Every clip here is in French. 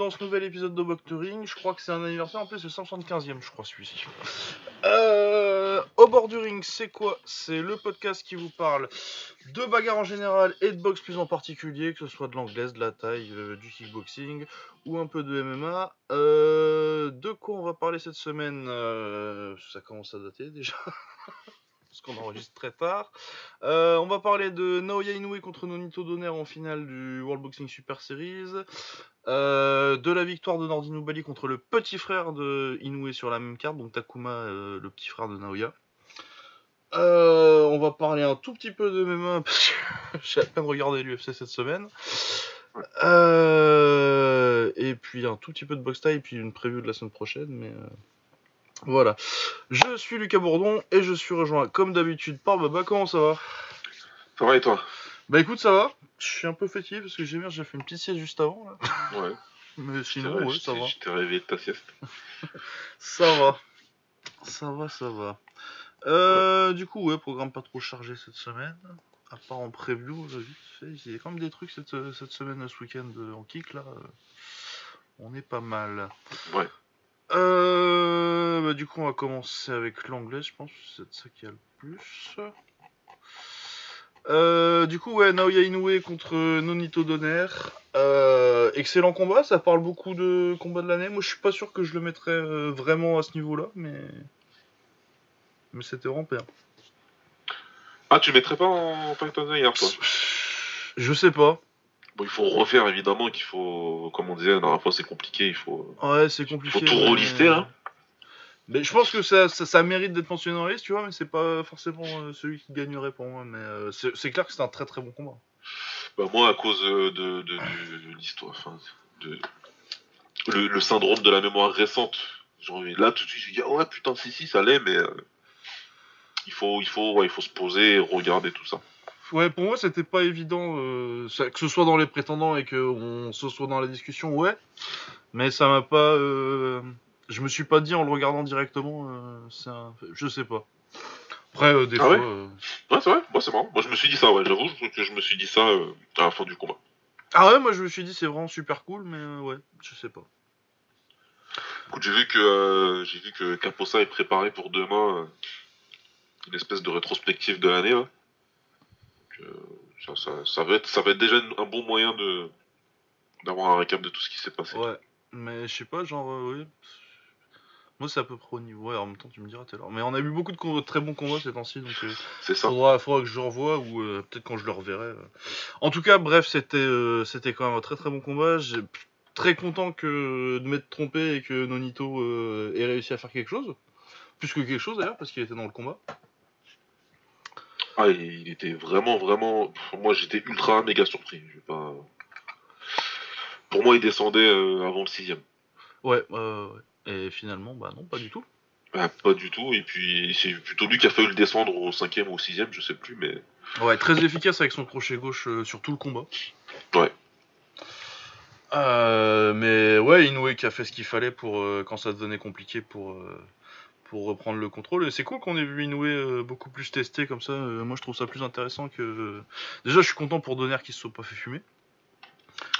Dans ce nouvel épisode de Ring. Je crois que c'est un anniversaire, en plus le 175e, je crois, celui-ci. Euh, au bord du ring, c'est quoi? C'est le podcast qui vous parle de bagarre en général et de boxe plus en particulier, que ce soit de l'anglaise, de la taille, euh, du kickboxing ou un peu de MMA. Euh, de quoi on va parler cette semaine? Euh, Ça commence à dater déjà. parce qu'on enregistre très tard. Euh, on va parler de Naoya Inoue contre Nonito Donner en finale du World Boxing Super Series. Euh, de la victoire de Nordino Bali contre le petit frère de Inoue sur la même carte, donc Takuma, euh, le petit frère de Naoya. on va parler un tout petit peu de MMA parce que j'ai à peine regardé l'UFC cette semaine. et puis un tout petit peu de box tie et puis une preview de la semaine prochaine, mais voilà. Je suis Lucas Bourdon et je suis rejoint comme d'habitude par Baba. Comment ça va? Ça va et toi? Bah écoute, ça va. Je suis un peu fatigué parce que j'ai j'ai fait une petite sieste juste avant. Là. Ouais. Mais sinon, ouais, ça va. Je t'ai réveillé de ta sieste. ça va. Ça va, ça va. Euh, Du coup, ouais, programme pas trop chargé cette semaine. À part en preview, vite fait. Il y a quand même des trucs cette, cette semaine, ce week-end euh, en kick là. On est pas mal. Ouais. Euh, bah, du coup, on va commencer avec l'anglais, je pense. C'est ça qui a le plus. Euh, du coup, ouais, Naoya Inoue contre Nonito Donner. Euh, excellent combat, ça parle beaucoup de combat de l'année. Moi, je suis pas sûr que je le mettrais euh, vraiment à ce niveau-là, mais. Mais c'était vraiment bien. Ah, tu le mettrais pas en Fight of the Year, toi? Je sais pas il faut refaire évidemment qu'il faut, comme on disait la dernière fois, c'est compliqué. Il faut. Ouais, c'est compliqué. Il faut tout relister là. Mais je pense que ça, ça, mérite d'être mentionné dans la liste, tu vois, mais c'est pas forcément euh, celui qui gagnerait pour moi. Mais euh, c'est clair que c'est un très très bon combat. Bah moi, à cause de, de, de, l'histoire, enfin, de le, syndrome de la mémoire récente. Là, tout de suite, je dis, ouais, putain, si, si, ça l'est, mais euh, il, faut, il, faut, il faut se poser et regarder tout ça. Ouais, pour moi, c'était pas évident, euh, que ce soit dans les prétendants et qu'on se soit dans la discussion, ouais. Mais ça m'a pas. Euh, je me suis pas dit en le regardant directement, euh, un... je sais pas. Après, des ah fois. Ouais, ouais c'est vrai, moi c'est marrant. Moi je me suis dit ça, ouais, j'avoue que je me suis dit ça à la fin du combat. Ah ouais, moi je me suis dit c'est vraiment super cool, mais ouais, je sais pas. Écoute, j'ai vu que j'ai vu que Caposa est préparé pour demain une espèce de rétrospective de l'année là ça, va être, ça va être déjà un bon moyen de d'avoir un récap de tout ce qui s'est passé. Ouais, mais je sais pas, genre, euh, oui. Moi, c'est à peu près au niveau. Ouais, en même temps, tu me diras tout à l'heure. Mais on a eu beaucoup de très bons combats ces temps-ci, donc euh, c'est ça. Faudra, faudra que je revoie ou euh, peut-être quand je le reverrai. En tout cas, bref, c'était c'était quand même un très très bon combat. J'ai très content que de m'être trompé et que Nonito ait réussi à faire quelque chose. Plus que quelque chose d'ailleurs, parce qu'il était dans le combat. Ah, il était vraiment, vraiment. Moi, j'étais ultra méga surpris. pas... Pour moi, il descendait euh, avant le sixième. Ouais, et finalement, bah non, pas du tout. Bah, pas du tout. Et puis, c'est plutôt lui qui a fallu le descendre au cinquième ou au sixième, je sais plus, mais. Ouais, très efficace avec son crochet gauche euh, sur tout le combat. Ouais. Euh, mais ouais, Inoue qui a fait ce qu'il fallait pour quand ça devenait compliqué pour pour reprendre le contrôle. c'est cool qu'on ait vu Inoue euh, beaucoup plus testé comme ça. Euh, moi, je trouve ça plus intéressant que. Déjà, je suis content pour Donner qui se soit pas fait fumer.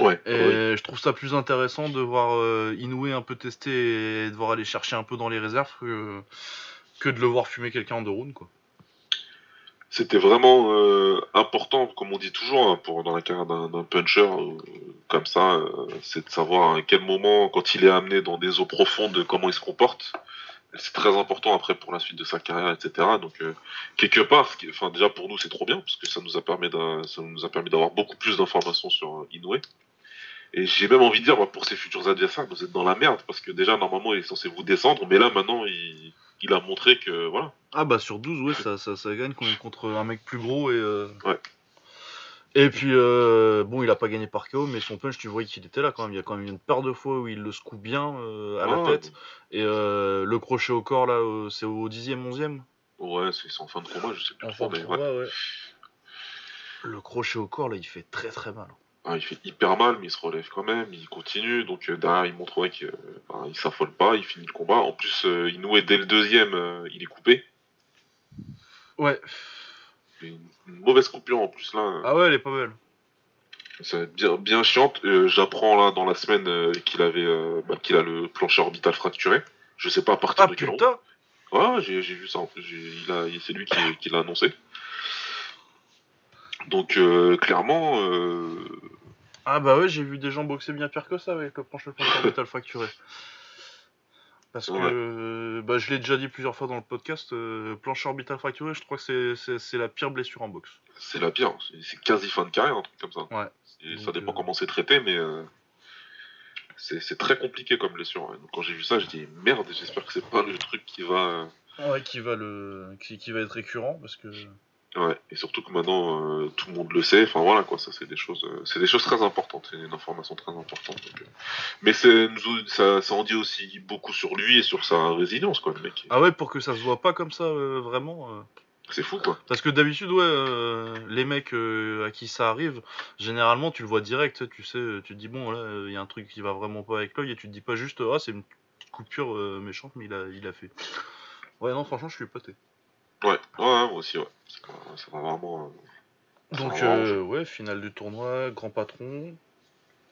Ouais. Et je trouve ça plus intéressant de voir euh, Inoue un peu testé et de voir aller chercher un peu dans les réserves que, que de le voir fumer quelqu'un en deux rounds, quoi. C'était vraiment important, comme on dit toujours, hein, pour, dans la carrière d'un puncher comme ça, c'est de savoir à quel moment, quand il est amené dans des eaux profondes, comment il se comporte c'est très important après pour la suite de sa carrière, etc. Donc euh, quelque part, enfin déjà pour nous c'est trop bien parce que ça nous a permis ça nous a permis d'avoir beaucoup plus d'informations sur euh, Inoue. Et j'ai même envie de dire pour ses futurs adversaires, vous êtes dans la merde parce que déjà normalement il est censé vous descendre, mais là maintenant il, il a montré que voilà. Ah bah sur 12 ouais ça, ça, ça gagne contre un mec plus gros et. Euh... Ouais. Et puis, euh, bon, il a pas gagné par KO, mais son punch, tu voyais qu'il était là quand même. Il y a quand même une paire de fois où il le secoue bien euh, à la tête. Et euh, le crochet au corps, là, c'est au 10e, 11e Ouais, c'est en fin de combat, je sais plus trop. Mais ouais. Le crochet au corps, là, il fait très très mal. Ah, il fait hyper mal, mais il se relève quand même, il continue. Donc derrière, il montre qu'il bah, il s'affole pas, il finit le combat. En plus, Inoue, dès le deuxième, il est coupé. Ouais une, mauvaise coupure en plus là. Ah ouais, elle est pas belle. Être bien, bien chiante. Euh, J'apprends là dans la semaine euh, qu'il avait, euh, bah, qu'il a le plancher orbital fracturé. Je sais pas à partir Ah de quel putain Ouais, j'ai j'ai vu ça en Il a, c'est lui qui, qui l'a annoncé. Donc clairement, Ah bah ouais, j'ai vu des gens boxer bien pire que ça avec le plancher orbital fracturé. Parce que, Ouais. euh, bah, je l'ai déjà dit plusieurs fois dans le podcast, euh, plancher orbital fracturé, je crois que c'est- la pire blessure en boxe. c'est la pire. C'est- quasi fin de carrière, un truc comme ça. Ouais. Et ça dépend euh, comment c'est traité, mais euh, c'est c'est très compliqué comme blessure. ouais. Donc quand j'ai vu ça, j'ai dit merde. J'espère que c'est pas le truc qui va. Ouais, qui va, le... qui, qui va être récurrent, parce que... Ouais, et surtout que maintenant euh, tout le monde le sait. Enfin voilà quoi, ça c'est des choses, euh, c'est des choses très importantes, c'est une information très importante. donc, euh. Mais nous- ça, ça en dit aussi beaucoup sur lui et sur sa résilience quoi, le mec. Ah ouais, pour que ça se voit pas comme ça, vraiment... C'est fou quoi. Parce que d'habitude, ouais, les mecs à qui ça arrive, généralement tu le vois direct, tu sais, tu te dis bon là, il y a un truc qui va vraiment pas avec l'œil et tu te dis pas juste ah c'est une coupure méchante mais il a, il a fait. Ouais non franchement je suis épaté. Ouais, ouais, ouais, moi aussi ouais. Ça va, ça va vraiment. euh, Donc euh, ouais, finale du tournoi, grand patron,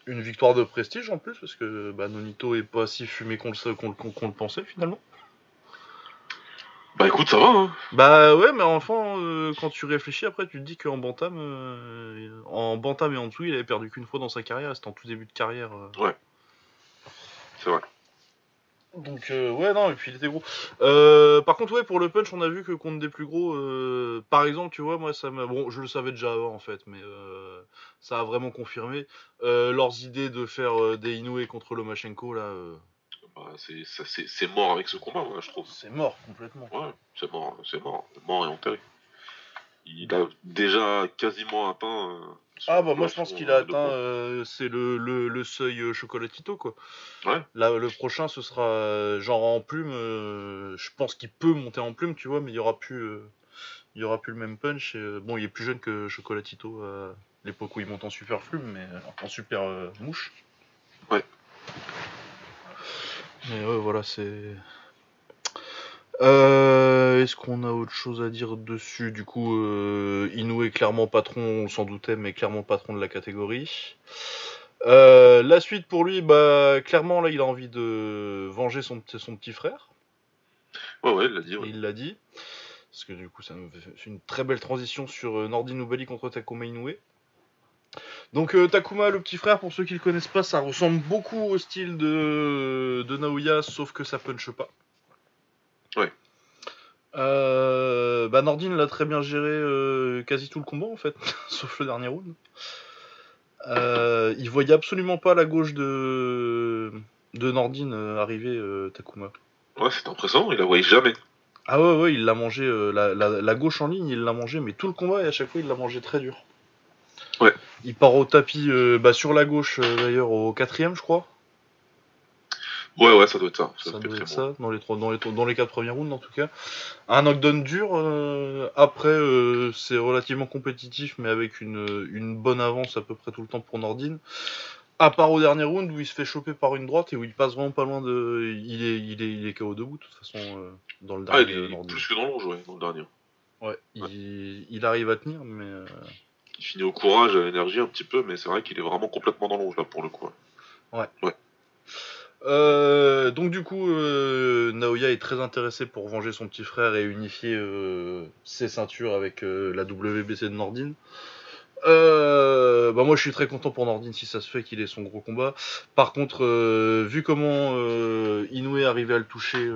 une victoire de prestige en plus parce que bah, Nonito est pas si fumé qu'on le, qu'on qu'on- qu'on le pensait finalement. Bah écoute, ça va. Hein. Bah ouais, mais enfin, euh, quand tu réfléchis après, tu te dis qu'en bantam, euh, en bantam et en dessous, il avait perdu qu'une fois dans sa carrière, c'était en tout début de carrière. euh. C'est vrai. Donc euh, ouais, non, et puis il était gros. Euh, par contre, ouais, pour le punch, on a vu que contre des plus gros, euh, par exemple, tu vois, moi, ça m'a... Bon, je le savais déjà avant, en fait, mais ça a vraiment confirmé leurs idées de faire des Inoue contre Lomachenko, là, Bah, c'est, ça, c'est, c'est mort avec ce combat, moi, je trouve. c'est mort complètement. Ouais, c'est mort, c'est mort, mort et enterré. Il a déjà quasiment atteint. euh, Ah bah moi je pense qu'il a euh, de atteint euh, c'est le, le, le seuil chocolatito quoi. Ouais. Là le prochain ce sera genre en plume euh, je pense qu'il peut monter en plume tu vois mais il y aura plus euh, il y aura plus le même punch et, bon il est plus jeune que chocolatito à l'époque où il monte en super plume mais en super mouche. Ouais. Mais voilà c'est euh, Est-ce qu'on a autre chose à dire dessus? Du coup, euh, Inoue est clairement patron, on s'en doutait, mais clairement patron de la catégorie. Euh, la suite pour lui, bah clairement là, il a envie de venger son, petit- son petit frère. Ouais, ouais, il l'a dit. ouais. Il l'a dit. Parce que du coup, fait une très belle transition sur Nordin Nubali contre Takuma Inoue. Donc euh, Takuma, le petit frère, pour ceux qui le connaissent pas, ça ressemble beaucoup au style de, de Naoya, sauf que ça punche pas. Ouais. Euh, bah Nordin l'a très bien géré euh, quasi tout le combat en fait, sauf le dernier round. Euh, il voyait absolument pas la gauche de, de Nordin arriver, Takuma. Ouais, c'est impressionnant, il la voyait jamais. Ah ouais, ouais, il l'a mangé, la, la- la gauche en ligne, il l'a mangé, mais tout le combat, et à chaque fois, il l'a mangé très dur. Ouais. Il part au tapis, bah, sur la gauche, d'ailleurs, au quatrième, je crois. Ouais, ouais, ça doit être ça. Ça doit doit être ça, dans les, trois, dans, les, dans les quatre premiers rounds, en tout cas. Un knockdown dur, euh, après, euh, c'est relativement compétitif, mais avec une, une bonne avance à peu près tout le temps pour Nordin. À part au dernier round où il se fait choper par une droite et où il passe vraiment pas loin de. Il est, il est, il est KO debout, de toute façon, euh, dans le bon. Ah, dernier il est Nordin. plus que dans le rouge, ouais, dans le dernier. Ouais, il, il arrive à tenir, mais. Il finit au courage, à l'énergie un petit peu, mais c'est vrai qu'il est vraiment complètement dans le rouge là pour le coup. ouais. Euh, donc du coup, euh, Naoya est très intéressé pour venger son petit frère et unifier euh, ses ceintures avec la WBC de Nordin. Bah moi je suis très content pour Nordin si ça se fait qu'il ait son gros combat. Par contre, vu comment Inoue est arrivé à le toucher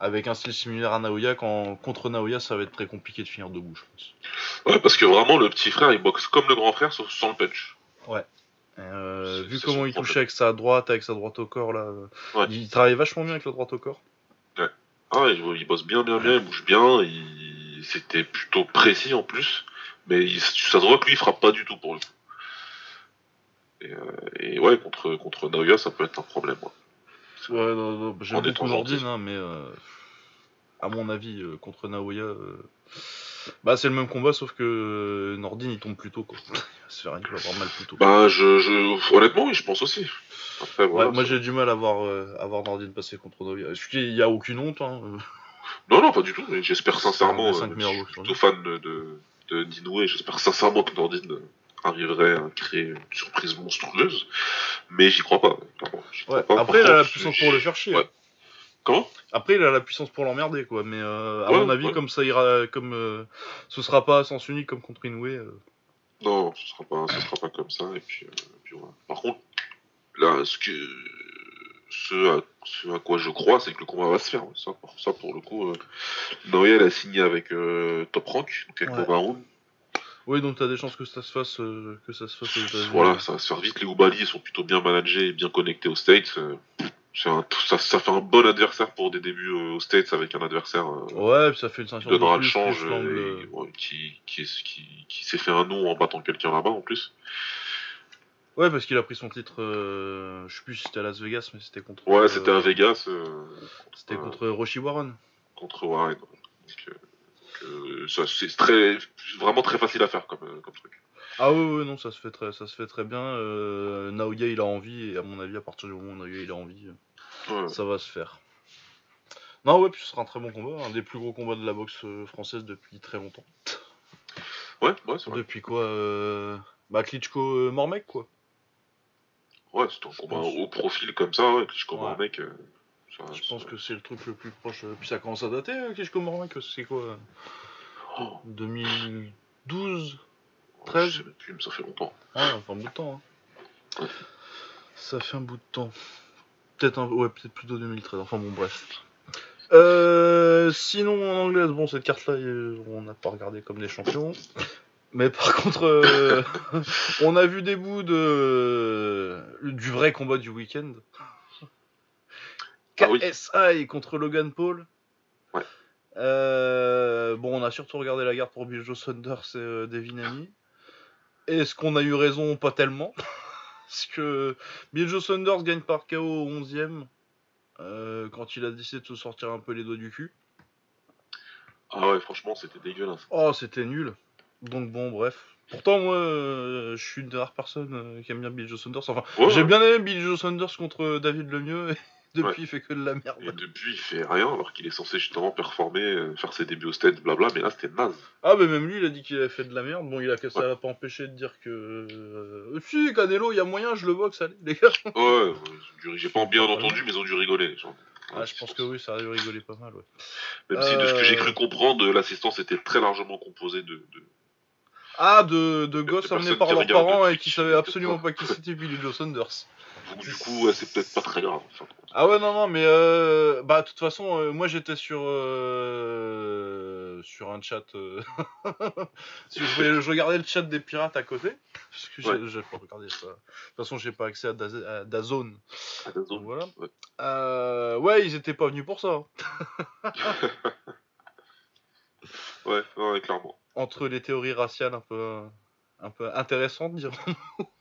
avec un style similaire à Naoya, quand, contre Naoya ça va être très compliqué de finir debout je pense. Ouais, parce que vraiment, le petit frère, il boxe comme le grand frère, sauf sans le punch. Euh, vu comment il touchait avec sa droite, avec sa droite au corps là, euh, Ouais. il travaille vachement bien avec la droite au corps. Ah, il, il bosse bien, bien, bien, il bouge bien, il... c'était plutôt précis en plus, mais il- ça se voit que lui, il frappe pas du tout pour le coup. Et, euh, et ouais, contre, contre Naoya, ça peut être un problème. ouais. Ouais, non, non, j'aime beaucoup hein, mais euh, à mon avis, contre Naoya, bah c'est le même combat, sauf que euh, Nordin il tombe plus tôt, quoi. il va se faire il va avoir mal plus tôt. Bah, je, je, honnêtement, oui, je pense aussi. Après, Ouais, voilà. moi j'ai du mal à voir, euh, à voir Nordin passer contre dis, il y a aucune honte, hein. euh. Non, non, pas du tout, mais j'espère sincèrement, euh, je suis plutôt fan de, et j'espère sincèrement que Nordin arriverait à créer une surprise monstrueuse, mais j'y crois pas. Ouais. Après, il a la puissance pour le faire chier. Comment? Après, il a la puissance pour l'emmerder, quoi. Mais euh, à mon avis, comme ça ira, comme euh, ce sera pas à sens unique comme contre Inoue. Euh. Non, ce sera pas, ce sera pas comme ça. Et puis, puis voilà. Par contre, là, ce que ce à, quoi je crois, c'est que le combat va se faire. Ça, pour, ça, pour le coup, Noël a signé avec Top Rank, donc avec ouais. Oui, donc tu as des chances que ça se fasse, que ça se fasse Voilà, ça va se faire vite. Les Oubali sont plutôt bien managés et bien connectés aux States ça, ça, fait un bon adversaire pour des débuts euh, aux States avec un adversaire. Euh, ouais, ça fait une ceinture de le change qui, qui, qui, s'est fait un nom en battant quelqu'un là-bas en plus. Ouais, parce qu'il a pris son titre, euh, je sais plus si c'était à Las Vegas, mais c'était contre. Ouais, c'était à Vegas. c'était contre Roshi Warren. Contre Warren. c'est très, vraiment très facile à faire comme, comme truc. Ah oui, oui, non, ça se fait très, ça se fait très bien. Naoya, il a envie, et à mon avis, à partir du moment où Naoya, il a envie, ça va se faire. Non, ouais, puis ce sera un très bon combat, un des plus gros combats de la boxe euh, française depuis très longtemps. Ouais, ouais, c'est vrai. Depuis quoi euh... Bah, Klitschko euh, Mormec, quoi. Ouais, c'est un combat au profil comme ça, ouais, Klitschko Mormec. Euh, je pense que c'est le truc le plus proche. Puis ça commence à dater, Klitschko Mormec, c'est quoi 2012 13 Je sais plus, mais ça fait longtemps. Ouais, enfin un bout de temps. Hein. Ça fait un bout de temps. Peut-être ouais, plutôt 2013. Enfin bon, bref. Euh, sinon en anglaise, bon cette carte-là, on n'a pas regardé comme des champions. Mais par contre, euh, on a vu des bouts de du vrai combat du week-end. Ah KSI contre Logan Paul. Ouais. Euh, bon, on a surtout regardé la garde pour Bill Joe Saunders et Devin Haney. Est-ce qu'on a eu raison Pas tellement? Parce que Bill Joe Saunders gagne par KO au 11ème euh, quand il a décidé de se sortir un peu les doigts du cul. Ah ouais, franchement, c'était dégueulasse. Oh, c'était nul. Donc bon, bref. Pourtant, moi, euh, je suis une des rares personnes euh, qui aime bien Bill Joe Saunders. Enfin, j'ai bien aimé Bill Joe Saunders contre David Lemieux. Depuis, il fait que de la merde. Et depuis, il fait rien, alors qu'il est censé justement performer, euh, faire ses débuts au stade, blabla, mais là, c'était naze. Ah, mais même lui, il a dit qu'il avait fait de la merde. Bon, il a, ça l'a pas empêché de dire que. Euh, si, Canelo, il y a moyen, je le boxe, allez, les gars. Ouais, j'ai pas bien entendu, mais ils ont dû rigoler. Ah, je pense que oui, ça a dû rigoler pas mal, ouais. Même si, de ce que j'ai cru euh. comprendre, l'assistance était très largement composée de... Ah, de, de gosses amenés par leurs parents et qui savaient absolument pas qui c'était Billy Joe Saunders. Du coup, c'est peut-être pas très grave. Ah ouais, non, non, mais euh, bah, de toute façon, euh, moi j'étais sur, euh, sur un chat. je, regardais le chat des pirates à côté. Parce que j'ai pas regardé ça. De toute façon, j'ai pas accès à, Dazone. voilà. Ouais. ils étaient pas venus pour ça. Hein. ouais, ouais, clairement. Entre les théories raciales un peu, un peu intéressantes, dirons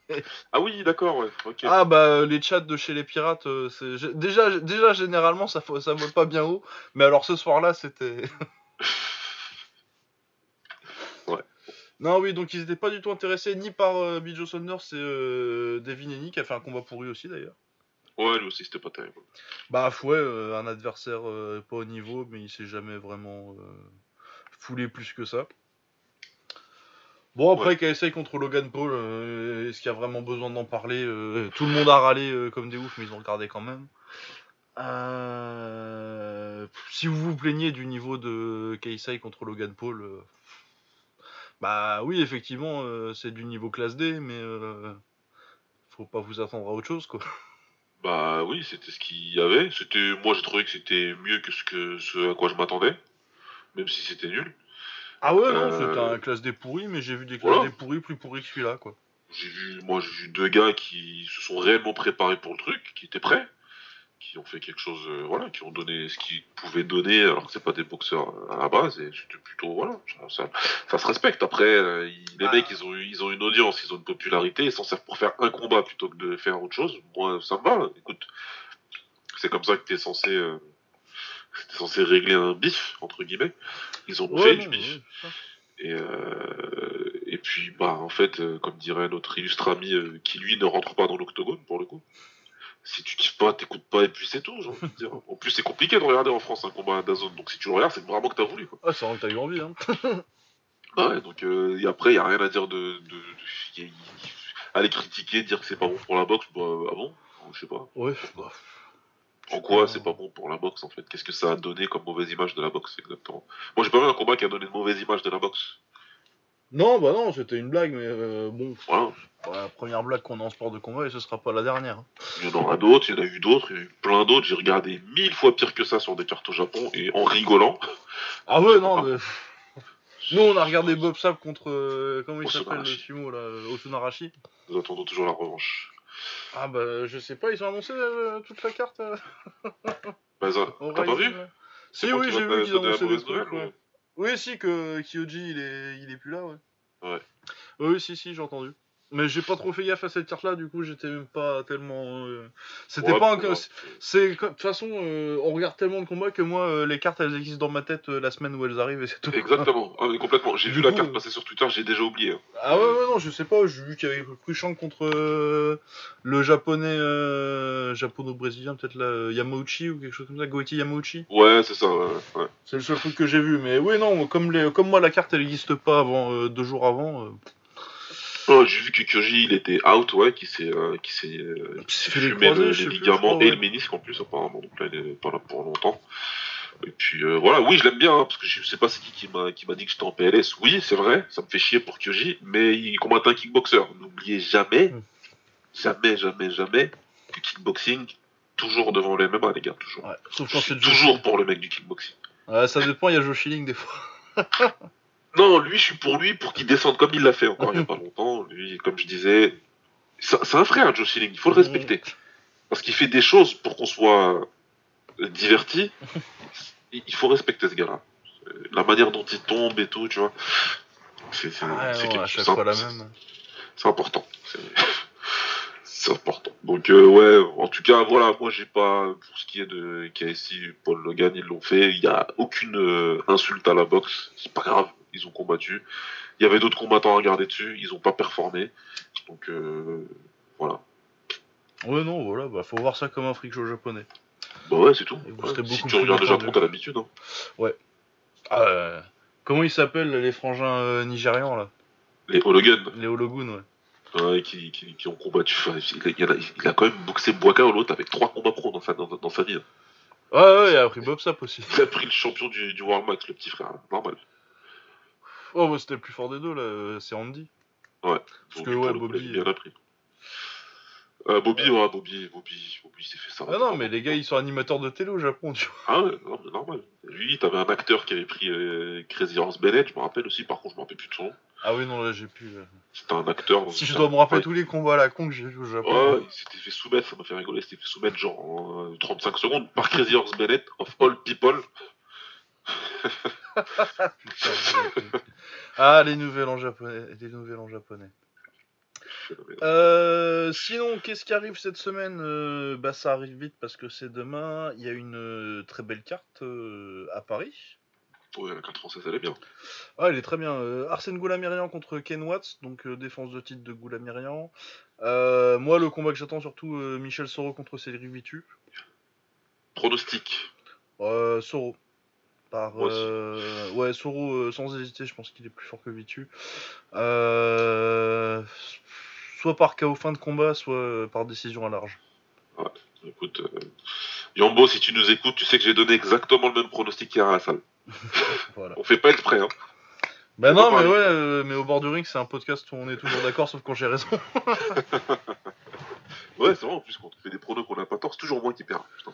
ah oui, d'accord, ouais. Ah bah les chats de chez les pirates, euh, c'est déjà déjà généralement ça ça vole pas bien haut, mais alors ce soir-là c'était. ouais. Non oui donc ils étaient pas du tout intéressés ni par euh, Bill Joe Saunders et euh, Devin Haney qui a fait un combat pour lui aussi d'ailleurs. Ouais lui aussi c'était pas terrible. Bah ouais un adversaire pas au niveau mais il s'est jamais vraiment foulé plus que ça. Bon, après, ouais. KSI contre Logan Paul, euh, est-ce qu'il y a vraiment besoin d'en parler euh, Tout le monde a râlé euh, comme des oufs, mais ils ont regardé quand même. si vous vous plaignez du niveau de KSI contre Logan Paul, bah oui, effectivement, c'est du niveau classe D, mais faut pas vous attendre à autre chose, quoi. Bah oui, c'était ce qu'il y avait. C'était, moi, j'ai trouvé que c'était mieux que ce, que ce à quoi je m'attendais, même si c'était nul. Ah ouais, non, c'était euh, un classe des pourris, mais j'ai vu des classes des pourris plus pourris que celui-là, quoi. J'ai vu, moi, j'ai vu deux gars qui se sont réellement préparés pour le truc, qui étaient prêts, qui ont fait quelque chose, euh, voilà, qui ont donné ce qu'ils pouvaient donner, alors que c'est pas des boxeurs euh, à la base, et c'était plutôt, voilà, ça, se respecte. Après, les ah. mecs, ils ont, ils ont une audience, ils ont une popularité, ils s'en servent pour faire un combat plutôt que de faire autre chose. Moi, ça me va, écoute, c'est comme ça que t'es censé c'était censé régler un bif, entre guillemets. Ils ont fait du bif. et, euh, et puis, bah, en fait, euh, comme dirait notre illustre ami, euh, qui lui ne rentre pas dans l'octogone, pour le coup. Si tu kiffes pas, t'écoutes pas, et puis c'est tout, j'ai envie de dire. En plus, c'est compliqué de regarder en France un combat d'Azone, donc si tu le regardes, c'est vraiment que t'as voulu, quoi. Ah, c'est vraiment que t'as eu envie, hein. Ah ouais, donc et après, il n'y a rien à dire de. de, de- y a- y- aller critiquer, dire que c'est pas bon pour la boxe, bah, ah bon? Je sais pas. Ouais, bah, En quoi c'est pas bon pour la boxe en fait? Qu'est-ce que ça a donné comme mauvaise image de la boxe exactement? Moi j'ai pas vu un combat qui a donné une mauvaise image de la boxe. Non, bah non, c'était une blague, mais euh, bon, Voilà. c'est la première blague qu'on a en sport de combat et ce sera pas la dernière. hein. Il y en aura d'autres, il y en a eu d'autres, il y en a eu plein d'autres. J'ai regardé mille fois pire que ça sur des cartes au Japon et en rigolant. Ah ouais, non, mais. Nous, on a regardé Bob Sapp contre. euh, comment il s'appelle le sumo là euh, Osunarashi. Nous attendons toujours la revanche. Ah bah, je sais pas, ils ont annoncé euh, toute la carte. euh, Bah, ça, t'as. C'est Si, oui, j'ai vu qu'ils ont annoncé des trucs. Oui, si, que Kyoji il est, il est plus là, ouais. Ouais. Oui, si, si, j'ai entendu. Mais j'ai pas trop fait gaffe à cette carte là, du coup, j'étais même pas tellement. euh, C'était Ouais, pas un. C'est. De toute façon, euh, on regarde tellement de combats que moi, euh, les cartes elles existent dans ma tête euh, la semaine où elles arrivent et c'est tout. Exactement, ah, mais complètement. J'ai vu la carte passer sur Twitter, j'ai déjà oublié. hein. Ah ouais, ouais, non, je sais pas, j'ai vu qu'il y avait Cruchang contre euh, le japonais, euh, japono-brésilien, peut-être là, euh, Yamauchi ou quelque chose comme ça, Goichi Yamauchi. Ouais, c'est ça, ouais. ouais. C'est le seul truc que j'ai vu, mais oui, non, comme, les, comme moi la carte elle n'existe pas avant, euh, deux jours avant, euh, Oh, j'ai vu que Kyoji il était out, ouais, qui s'est euh, qui s'est euh, les fumé le- les ligaments et ouais. le ménisque en plus apparemment, donc là il est pas là pour longtemps. Et puis euh, voilà, oui je l'aime bien, hein, parce que je sais pas c'est qui qui m'a qui m'a dit que j'étais en PLS. Oui c'est vrai, ça me fait chier pour Kyoji, mais il combat un kickboxer. N'oubliez jamais, Mm. jamais, jamais, jamais que kickboxing toujours devant les MMA les gars, toujours. ouais, sauf quand c'est le toujours pour le mec du kickboxing. Ouais, ça dépend, il y a Joe Schilling des fois. Non, lui, je suis pour lui pour qu'il descende comme il l'a fait encore il y a pas longtemps. Lui, comme je disais, c'est un frère, Joe Schilling, il faut le respecter. Parce qu'il fait des choses pour qu'on soit diverti. Il faut respecter ce gars-là. Euh, La manière dont il tombe et tout, tu vois. C'est Ah, important. C'est- important. Donc euh, ouais, en tout cas, voilà, moi j'ai pas, pour ce qui est de KSI, Paul Logan, ils l'ont fait, il y a aucune euh, insulte à la boxe, c'est pas grave, ils ont combattu. Il y avait d'autres combattants à regarder dessus, ils ont pas performé. Donc euh, voilà. Ouais, non, voilà, bah faut voir ça comme un freak show japonais. Bah ouais, c'est tout. Ouais. Si tu regardes le. Japon, t'as l'habitude. Hein. Ah, euh, comment ils s'appellent les frangins euh, nigérians là? Les Hologun, Les Hologun, ouais. ouais, qui, qui, qui ont combattu. Enfin, il, il, a, il a quand même boxé Boaka ou l'autre avec trois combats pro dans sa, dans, dans sa vie. hein. Ouais, ouais, il a pris Bob Sap aussi. Il a pris le champion du, du World Max, le petit frère, hein. normal. Oh, bah, c'était le plus fort des deux là, euh, c'est Andy. Parce Bobby, que, ouais, Bobby, il a bien appris. Euh, Bobby, ouais, Bobby, Bobby, Bobby s'est fait ça. Ah non, mais les gars ils sont animateurs de télé au Japon, tu vois. Ah ouais, non, mais normal. Lui, t'avais un acteur qui avait pris euh, Crazy Horse Bennett, je me rappelle aussi, par contre, je me rappelle plus de son nom. Ah oui, non, là j'ai plus. là. C'était un acteur. Si je dois me rappeler ouais. tous les combats à la con que j'ai vu au Japon. Ouais, il s'était fait soumettre, ça m'a fait rigoler, il s'était fait soumettre genre en euh, 35 secondes par Crazy Horse Bennett, of all people. Ah, les nouvelles en japonais. Les nouvelles en japonais. Euh, sinon, qu'est-ce qui arrive cette semaine? Euh, Bah, ça arrive vite parce que c'est demain. Il y a une euh, très belle carte à Paris. Ouais, la carte française, elle est bien. Ah, elle est très bien. Arsène Goulamirian contre Ken Watts, donc défense de titre de Goulamirian. Moi, le combat que j'attends surtout, Michel Soro contre Cédric Vitu. Pronostic. Soro. Par, euh, ouais, Soro, euh, sans hésiter, je pense qu'il est plus fort que Vitu. Euh, soit par KO fin de combat, soit par décision à large. Écoute, euh, Yambo, si tu nous écoutes, tu sais que j'ai donné exactement le même pronostic hier à la salle. Voilà. On fait pas exprès, hein. Bah On non, mais ouais, mais au bord du ring, c'est un podcast où on est toujours d'accord, sauf quand j'ai raison. Ouais, c'est vrai, en plus, quand on fait des pronos qu'on n'a pas tort, c'est toujours moi qui perds. Putain.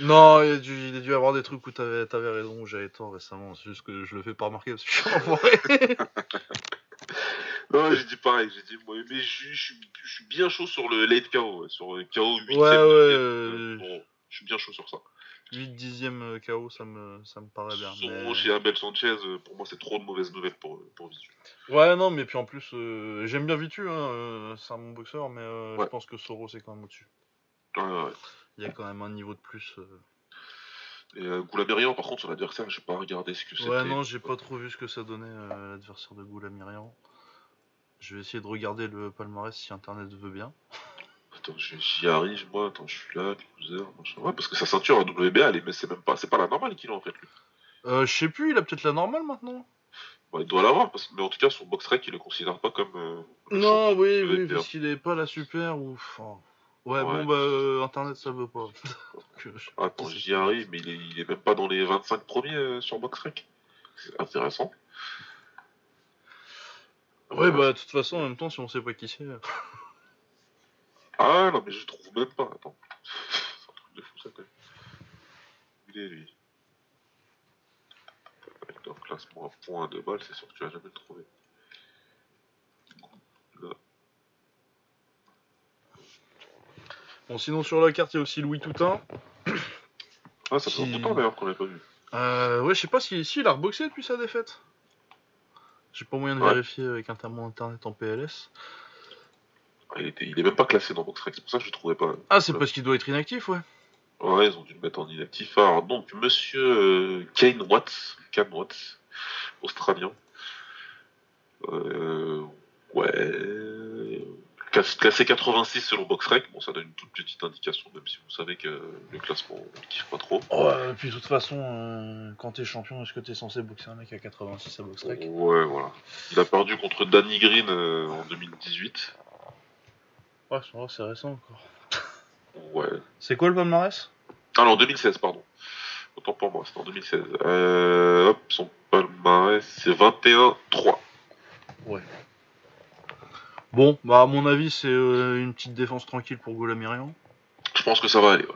Non, il a dû, il y a dû y avoir des trucs où t'avais avais raison, où j'avais tort récemment. C'est juste que je le fais pas remarquer parce que je suis enfoiré. Non, j'ai dit pareil, j'ai dit, moi, mais je, je, suis- je suis bien chaud sur le late KO, ouais, sur le KO 8 Ouais, ouais, euh, bon, je suis bien chaud sur ça. 8 dixième KO, ça me, ça me paraît bien. Sur mais- chez Abel Sanchez, euh, pour moi, c'est trop de mauvaises nouvelles pour, pour Visu. Ouais, non, mais puis en plus, euh, j'aime bien Vitu, hein, euh, c'est un bon boxeur, mais euh, je pense que Soro c'est quand même au-dessus. Ouais, ouais, ouais. Il y a quand même un niveau de plus. euh. Et euh, Goulamirian, par contre, son adversaire, j'ai pas regardé ce que c'était. Ouais, non, j'ai pas trop vu ce que ça donnait euh, l'adversaire de Goulamirian. Je vais essayer de regarder le palmarès si internet veut bien. Attends, j'y arrive, moi, attends, je suis là, closer, machin. Ouais, parce que sa ceinture à WBA, elle est, mais c'est même pas, c'est pas la normale qu'il a en fait, lui. Euh, je sais plus, il a peut-être la normale maintenant. Bah, il doit l'avoir, parce... mais en tout cas, son box rec, il le considère pas comme. euh, Non, oui, oui, parce qu'il est pas la super ou. enfin, Ouais, Ouais. bon, bah, euh, internet ça veut pas. Donc, je- Attends, j'y arrive, mais il est, il est même pas dans les 25 premiers euh, sur box rec. C'est intéressant. Ouais, bah, de toute façon, en même temps, si on sait pas qui c'est. euh, Ah non, mais je trouve même pas. Attends. C'est un truc de fou ça quand même. Il est lui. Avec leur classement à point de balle, c'est sûr que tu vas jamais le trouver. Là. Bon, sinon, sur la carte, il y a aussi Louis Toutain. Ah, ça fait Qui- longtemps d'ailleurs qu'on l'a pas vu. Euh, ouais, je sais pas si, si il a reboxé depuis sa défaite. J'ai pas moyen de Ouais. vérifier avec un terme internet en PLS. Ah, Il, était, il est même pas classé dans Boxrec, c'est pour ça que je le trouvais pas. Ah, c'est parce qu'il doit être inactif, ouais. Ouais, ils ont dû le mettre en inactif. Alors, donc, monsieur euh, Kane Watts, Kane Watts, australien. Euh, ouais. Classé 86 selon Boxrec. Bon, ça donne une toute petite indication, même si vous savez que le classement, on ne kiffe pas trop. Ouais, et puis de toute façon, euh, quand t'es champion, est-ce que t'es censé boxer un mec à 86 à boxrec? Ouais, voilà. Il a perdu contre Danny Green euh, en 2018. Ouais, c'est récent encore. Ouais. C'est quoi le palmarès? Ah non, en 2016, pardon. Autant pour moi, c'était en 2016. Euh, hop, son palmarès, c'est 21-3. Bon, bah à mon avis, c'est euh, une petite défense tranquille pour Golamirian. Je pense que ça va aller, ouais.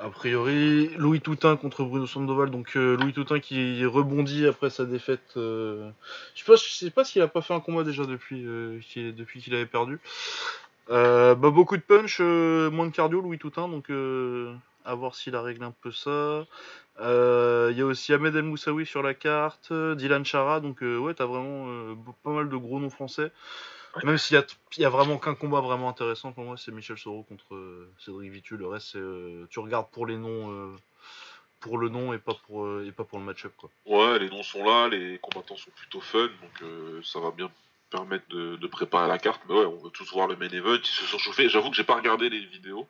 A priori, Louis Toutain contre Bruno Sandoval. Donc euh, Louis Toutain qui rebondit après sa défaite. euh, Je sais pas, je sais pas s'il a pas fait un combat déjà depuis qu'il depuis qu'il avait perdu. Bah, beaucoup de punch, moins de cardio, Louis Toutain. Donc à voir s'il a réglé un peu ça. Euh, Il y a aussi Ahmed El Moussaoui sur la carte, Dylan Chara. Donc euh, ouais, t'as vraiment euh, pas mal de gros noms français. Même s'il y a, vraiment qu'un combat vraiment intéressant pour moi, c'est Michel Soro contre euh, Cédric Vitu. Le reste, euh, tu regardes pour les noms, euh, pour le nom et pas pour, et pas pour le match-up. Quoi. Ouais, les noms sont là, les combattants sont plutôt fun, donc ça va bien permettre de, de préparer la carte. Mais ouais, on veut tous voir le main event. Ils se sont chauffés. J'avoue que j'ai pas regardé les vidéos.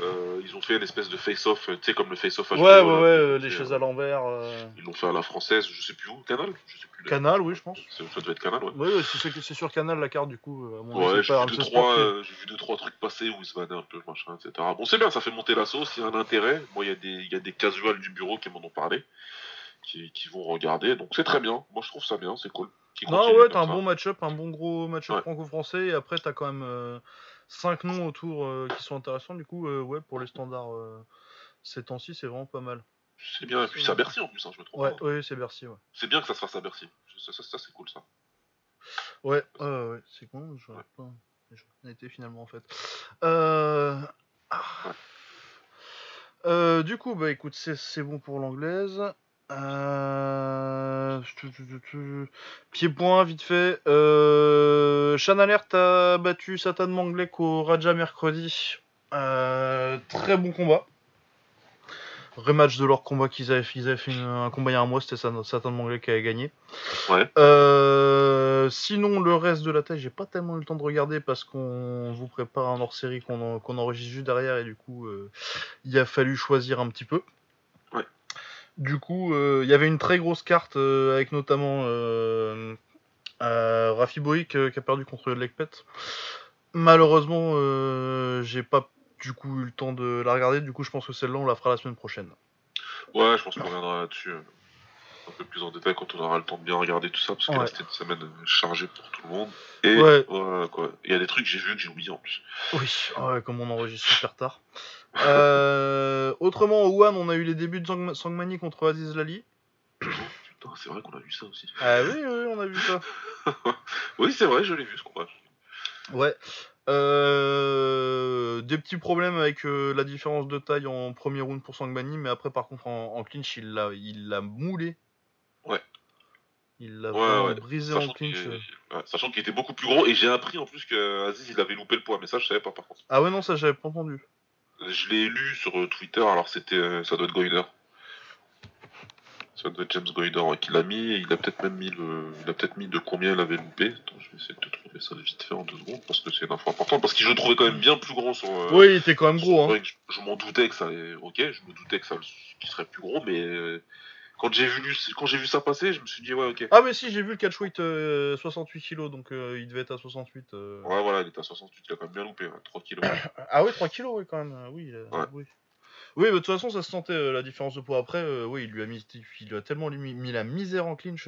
Euh, ils ont fait une espèce de face-off, tu sais, comme le face-off Ouais, ouais, ouais, euh, les chaises euh, à l'envers. euh, Ils l'ont fait à la française, je sais plus où, Canal Je sais plus. là. Canal, oui, je pense. Ça devait être Canal, ouais. Ouais, ouais, c'est, sur Canal la carte du coup. euh, À mon avis, Ouais, j'ai vu, deux, RMC trois, Sport, euh, j'ai vu deux trois trucs passer où ils se vannaient un peu, machin, etc. Bon, c'est bien, ça fait monter la sauce, il y a un intérêt. Moi, il y a des, y a des casuals du bureau qui m'en ont parlé, qui, qui vont regarder, donc c'est très bien. Moi, je trouve ça bien, c'est cool. Non, ouais, t'as un bon match-up, un bon gros match-up Ouais. franco-français. Et après, t'as quand même 5 noms autour euh, qui sont intéressants. Du coup, euh, ouais, pour les standards euh, ces temps-ci, c'est vraiment pas mal. C'est bien, et puis c'est à Bercy en plus, hein, je me trompe Ouais, pas. ouais, c'est Bercy, ouais. C'est bien que ça se fasse à Bercy. Ça, ça, ça, c'est cool ça. Ouais, ouais, c'est con, j'aurais pas. J'en étais finalement en fait. Euh... ah. Euh, du coup, bah écoute, c'est bon pour l'anglaise. Euh... Pied-point, vite fait. Euh... Shan Alert a battu Satan Manglek au Raja mercredi. Euh, Très bon combat. Rematch de leur combat qu'ils avaient fait. Ils avaient fait une- un combat il y a un mois, c'était Satan Manglek qui avait gagné. Ouais. Euh, sinon, le reste de la taille, j'ai pas tellement eu le temps de regarder parce qu'on vous prépare un hors-série qu'on en- qu'on enregistre juste derrière et du coup, euh, il a fallu choisir un petit peu. Du coup, euh, il y avait une très grosse carte euh, avec notamment euh, Rafi Boïk qui a perdu contre Lekpet. Malheureusement, j'ai pas du coup eu le temps de la regarder. Du coup, je pense que celle-là, on la fera la semaine prochaine. Ouais, je pense qu'on reviendra là-dessus un peu plus en détail quand on aura le temps de bien regarder tout ça, parce que là Ouais. c'était une semaine chargée pour tout le monde. Et Ouais. voilà quoi. Il y a des trucs que j'ai vu que j'ai oublié en plus. Oui, ouais, comme on enregistre super tard. Euh, autrement, au One, on a eu les débuts de Sang- Sangmani contre Aziz Lali. Putain, c'est vrai qu'on a vu ça aussi. Ah oui, oui, on a vu ça. oui, c'est vrai, je l'ai vu ce combat. Ouais. Euh, des petits problèmes avec euh, la différence de taille en premier round pour Sangmani, mais après, par contre, en, en clinch, il l'a, il l'a moulé. Ouais. Il l'a Ouais, vraiment ouais. brisé en qu'il clinch. ouais, sachant qu'il était beaucoup plus gros, et j'ai appris en plus que Aziz il avait loupé le poids, mais ça je savais pas par contre. Ah ouais, non, ça, j'avais pas entendu. Je l'ai lu sur euh, Twitter, alors c'était, euh, ça doit être Goider. Ça doit être James Goider ouais, qui l'a mis, et il a peut-être même mis le, il a peut-être mis de combien il avait loupé. Attends, je vais essayer de te trouver ça vite fait en deux secondes, parce que c'est une info importante, parce que je le trouvais quand même bien plus grand sur. euh, Oui, il était quand même gros, hein. je, je m'en doutais que ça allait. Ok, je me doutais que ça qu'il serait plus gros, mais euh, Quand j'ai vu, quand j'ai vu ça passer, je me suis dit, ouais, ok. Ah, mais si, j'ai vu le catchweight euh, 68 kg, donc euh, il devait être à 68. euh. Ouais, voilà, il était à 68, il a quand même bien loupé, hein, 3 kilos. Ah, oui, 3 kg, oui, quand même. euh, Oui, Ouais. oui. Oui, mais de toute façon, ça se sentait la différence de poids après. oui, il lui a, mis, il lui a tellement mis, mis la misère en clinch.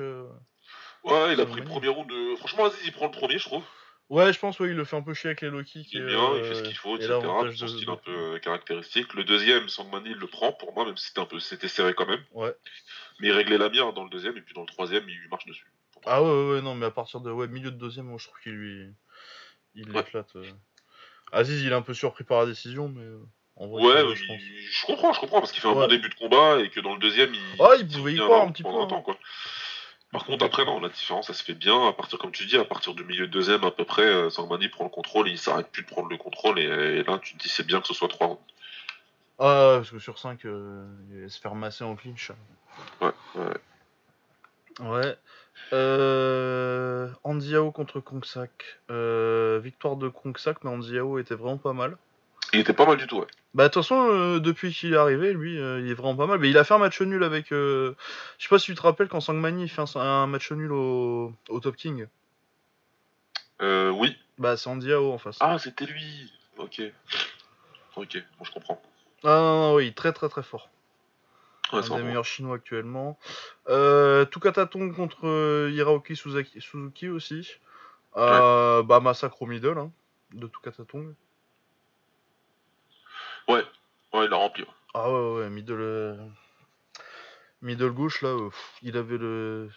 Ouais, il a pris le premier round de. Franchement, Aziz, il prend le premier, je trouve. Ouais, je pense, oui, il le fait un peu chier avec les low kicks. Il est bien, il euh, fait ce qu'il faut, et etc. l'avantage Son de- style un peu euh, caractéristique. Le deuxième, Sangmani, il le prend pour moi, même si c'était un peu, c'était serré quand même. Ouais. Mais il réglait la mire dans le deuxième, et puis dans le troisième, il marche dessus. Ah ouais, ouais, ouais, non, mais à partir de ouais, milieu de deuxième, moi, je trouve qu'il lui. Il Ouais. l'éclate. euh. Aziz, il est un peu surpris par la décision, mais. euh, En vrai, Ouais, je pense. il- je comprends, je comprends, parce qu'il fait un Ouais. bon début de combat, et que dans le deuxième, il. Ah, il pouvait y tient croire un petit peu, pendant hein. temps, quoi. Par contre, après, non, la différence, ça se fait bien. À partir, comme tu dis, à partir du milieu de deuxième, à peu près, euh, Sangmani prend le contrôle, et il s'arrête plus de prendre le contrôle, et, et là, tu te dis, c'est bien que ce soit trois rounds. Ah, parce que sur 5, il va se faire masser en clinch. Ouais, ouais. Ouais. Euh... Andiao contre Kongsak. Euh, victoire de Kongsak, mais Andiao était vraiment pas mal. Il était pas mal du tout, ouais. Bah, de toute façon, euh, depuis qu'il est arrivé, lui, euh, il est vraiment pas mal. Mais il a fait un match nul avec. euh, Je sais pas si tu te rappelles quand Sangmani il fait un, un match nul au... au Top King. Euh, oui. Bah, c'est Andiao en face. Ah, c'était lui. Ok. Ok, bon, je comprends. Ah non, non, oui, très très très fort. Ouais, un des meilleurs chinois actuellement. Euh, Tukataton contre euh, Hiraoki Suzaki- Suzuki aussi. Euh, Bah, massacre au middle hein, de Tukataton. Ouais, ouais, il a rempli. ouais. Ah ouais, ouais, middle. euh, Middle gauche là, euh, pff, il avait le.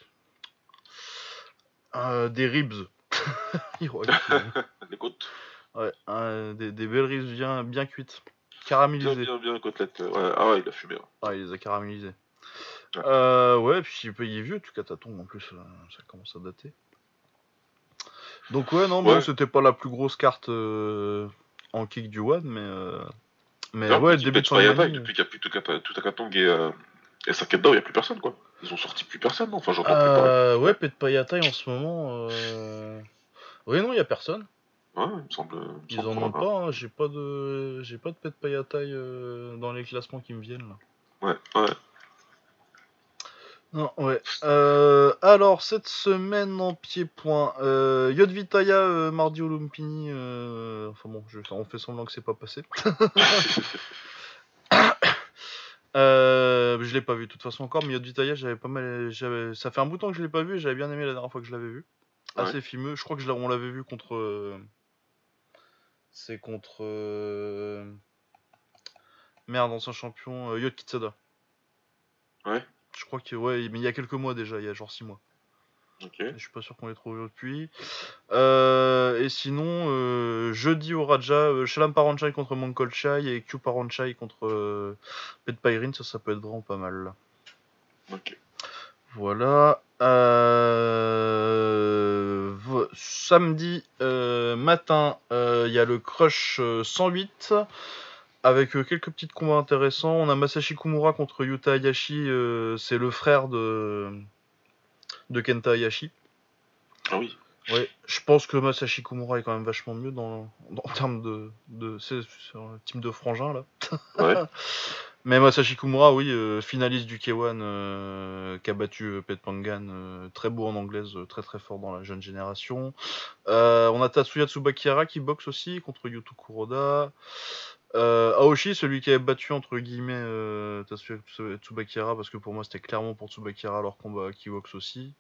euh, des ribs. Les côtes. ouais, des, des belles ribs bien, bien cuites. Caramélisées. bien, bien, côtelette. Ouais. Ah ouais, il a fumé. ouais. Ah, il les a caramélisés. Ouais. Euh, ouais, puis il est vieux, Tukataton en plus, ça commence à dater. Donc ouais, non, bon, c'était pas la plus grosse carte en kick du One, mais mais D'ailleurs, ouais, début de depuis qu'il n'y a plus Tukata- Tutakatong et, euh, et Sakeda, il n'y a plus personne, quoi. Ils ont sorti plus personne, non Enfin, j'entends plus parler. euh, ouais, Pet Payatai en ce moment. Euh... Oui, non, il y a personne. Ouais, il me semble. il me Ils semble en ont en a. pas. hein, J'ai pas de, j'ai pas de Pet Payatai euh, dans les classements qui me viennent là. Ouais, ouais. Non, ouais. Euh, alors, cette semaine en pied-point, euh, Yodvitaya, euh, mardi au Lumpini. euh, enfin bon, je, on fait semblant que c'est pas passé. Je l'ai pas vu de toute façon encore, mais Yodvitaya, j'avais pas mal. j'avais- Ça fait un bout de temps que je l'ai pas vu et j'avais bien aimé la dernière fois que je l'avais vu. Ouais. Assez fimeux. Je crois que je on l'avait vu contre. C'est contre. Merde, ancien champion, Yod Kitsada. Ouais. Je crois que ouais, mais il y a quelques mois déjà, il y a genre 6 mois. ok. Je suis pas sûr qu'on l'ait trouvé depuis. Euh, et sinon, euh, jeudi au Raja, euh, Shalam Paranchai contre Monkolchai et Q Paranchai contre euh, Pet Pyrin, ça, ça peut être vraiment pas mal. là. Ok. Voilà. Vo- samedi matin, il y a le Crush euh, 108 avec euh, quelques petits combats intéressants. On a Masashi Kumura contre Yuta Hayashi, euh, c'est le frère de, de Kenta Hayashi. Ah oui. Ouais, je pense que Masashi Kumura est quand même vachement mieux dans, dans- en termes de, de c'est un team de frangin là. Ouais. Mais Masashi Kumura, oui, euh, finaliste du K1 euh, qui a battu Pet Pangan, euh, très beau en anglaise, très très fort dans la jeune génération. On a Tatsuya Tsubakira qui boxe aussi contre Yuto Kuroda. Euh, Aoshi, celui qui avait battu entre guillemets euh, Tatsuya Tsubakira, parce que pour moi c'était clairement pour Tsubakira leur combat boxe aussi.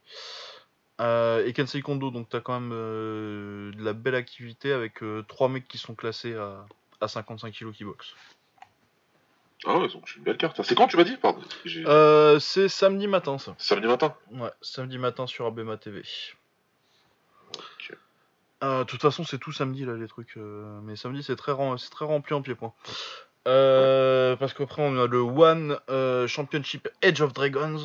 Euh, et Kensei Kondo, donc t'as quand même de la belle activité avec trois mecs qui sont classés à, à 55 kg qui boxent. Ah ouais, donc c'est une belle carte. C'est quand tu m'as dit? Pardon. C'est samedi matin ça. Samedi matin? Ouais, samedi matin sur Abema TV. Euh, De toute façon, c'est tout samedi là les trucs. euh, mais samedi, c'est très, rem- très rempli en pied-point. Euh, parce qu'après, on a le One euh, Championship Edge of Dragons.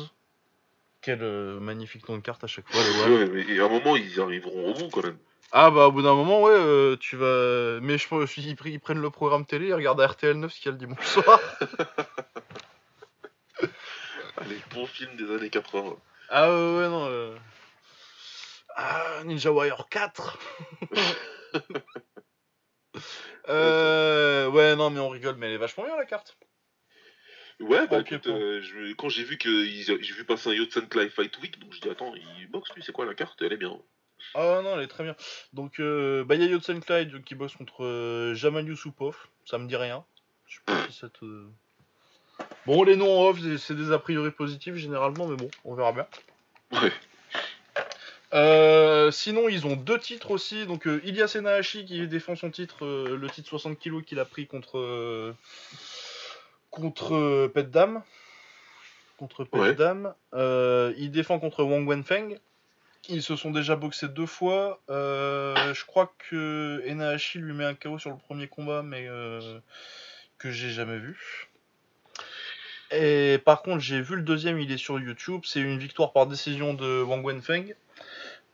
Quel euh, magnifique nom de carte à chaque fois, le One. Ouais, mais et à un moment, ils arriveront au bout quand même. Ah bah au bout d'un moment, ouais, euh, tu vas. Mais je pense qu'ils ils prennent le programme télé, ils regardent à RTL 9 ce qu'il y a le dimanche soir. Allez, bon film des années 80. Ah ouais, ouais, non. euh. Ah, Ninja Warrior 4 euh, Ouais, non, mais on rigole, mais elle est vachement bien la carte. Ouais, bah écoute, euh, je- quand j'ai vu que j'ai vu passer un Yotsenklai Fight Week, donc je dis attends, il boxe lui, c'est quoi la carte? Elle est bien. Ah non, elle est très bien. Donc, euh, bah, il y a Yotsen Clyde qui boxe contre euh, Jamal Yusupov. Ça me dit rien. Je sais pas si ça te. Bon, les noms en off, c'est- c'est des a priori positifs généralement, mais bon, on verra bien. Ouais. Euh, sinon, ils ont deux titres aussi. Donc, euh, Ilias Enahashi qui défend son titre, euh, le titre 60 kg qu'il a pris contre euh, contre Pet Dam. Contre Pet Ouais. Dam. Il défend contre Wang Wenfeng. Ils se sont déjà boxés deux fois. Je crois que Enahashi lui met un KO sur le premier combat, mais que j'ai jamais vu. Et par contre, j'ai vu le deuxième, il est sur YouTube. C'est une victoire par décision de Wang Wenfeng.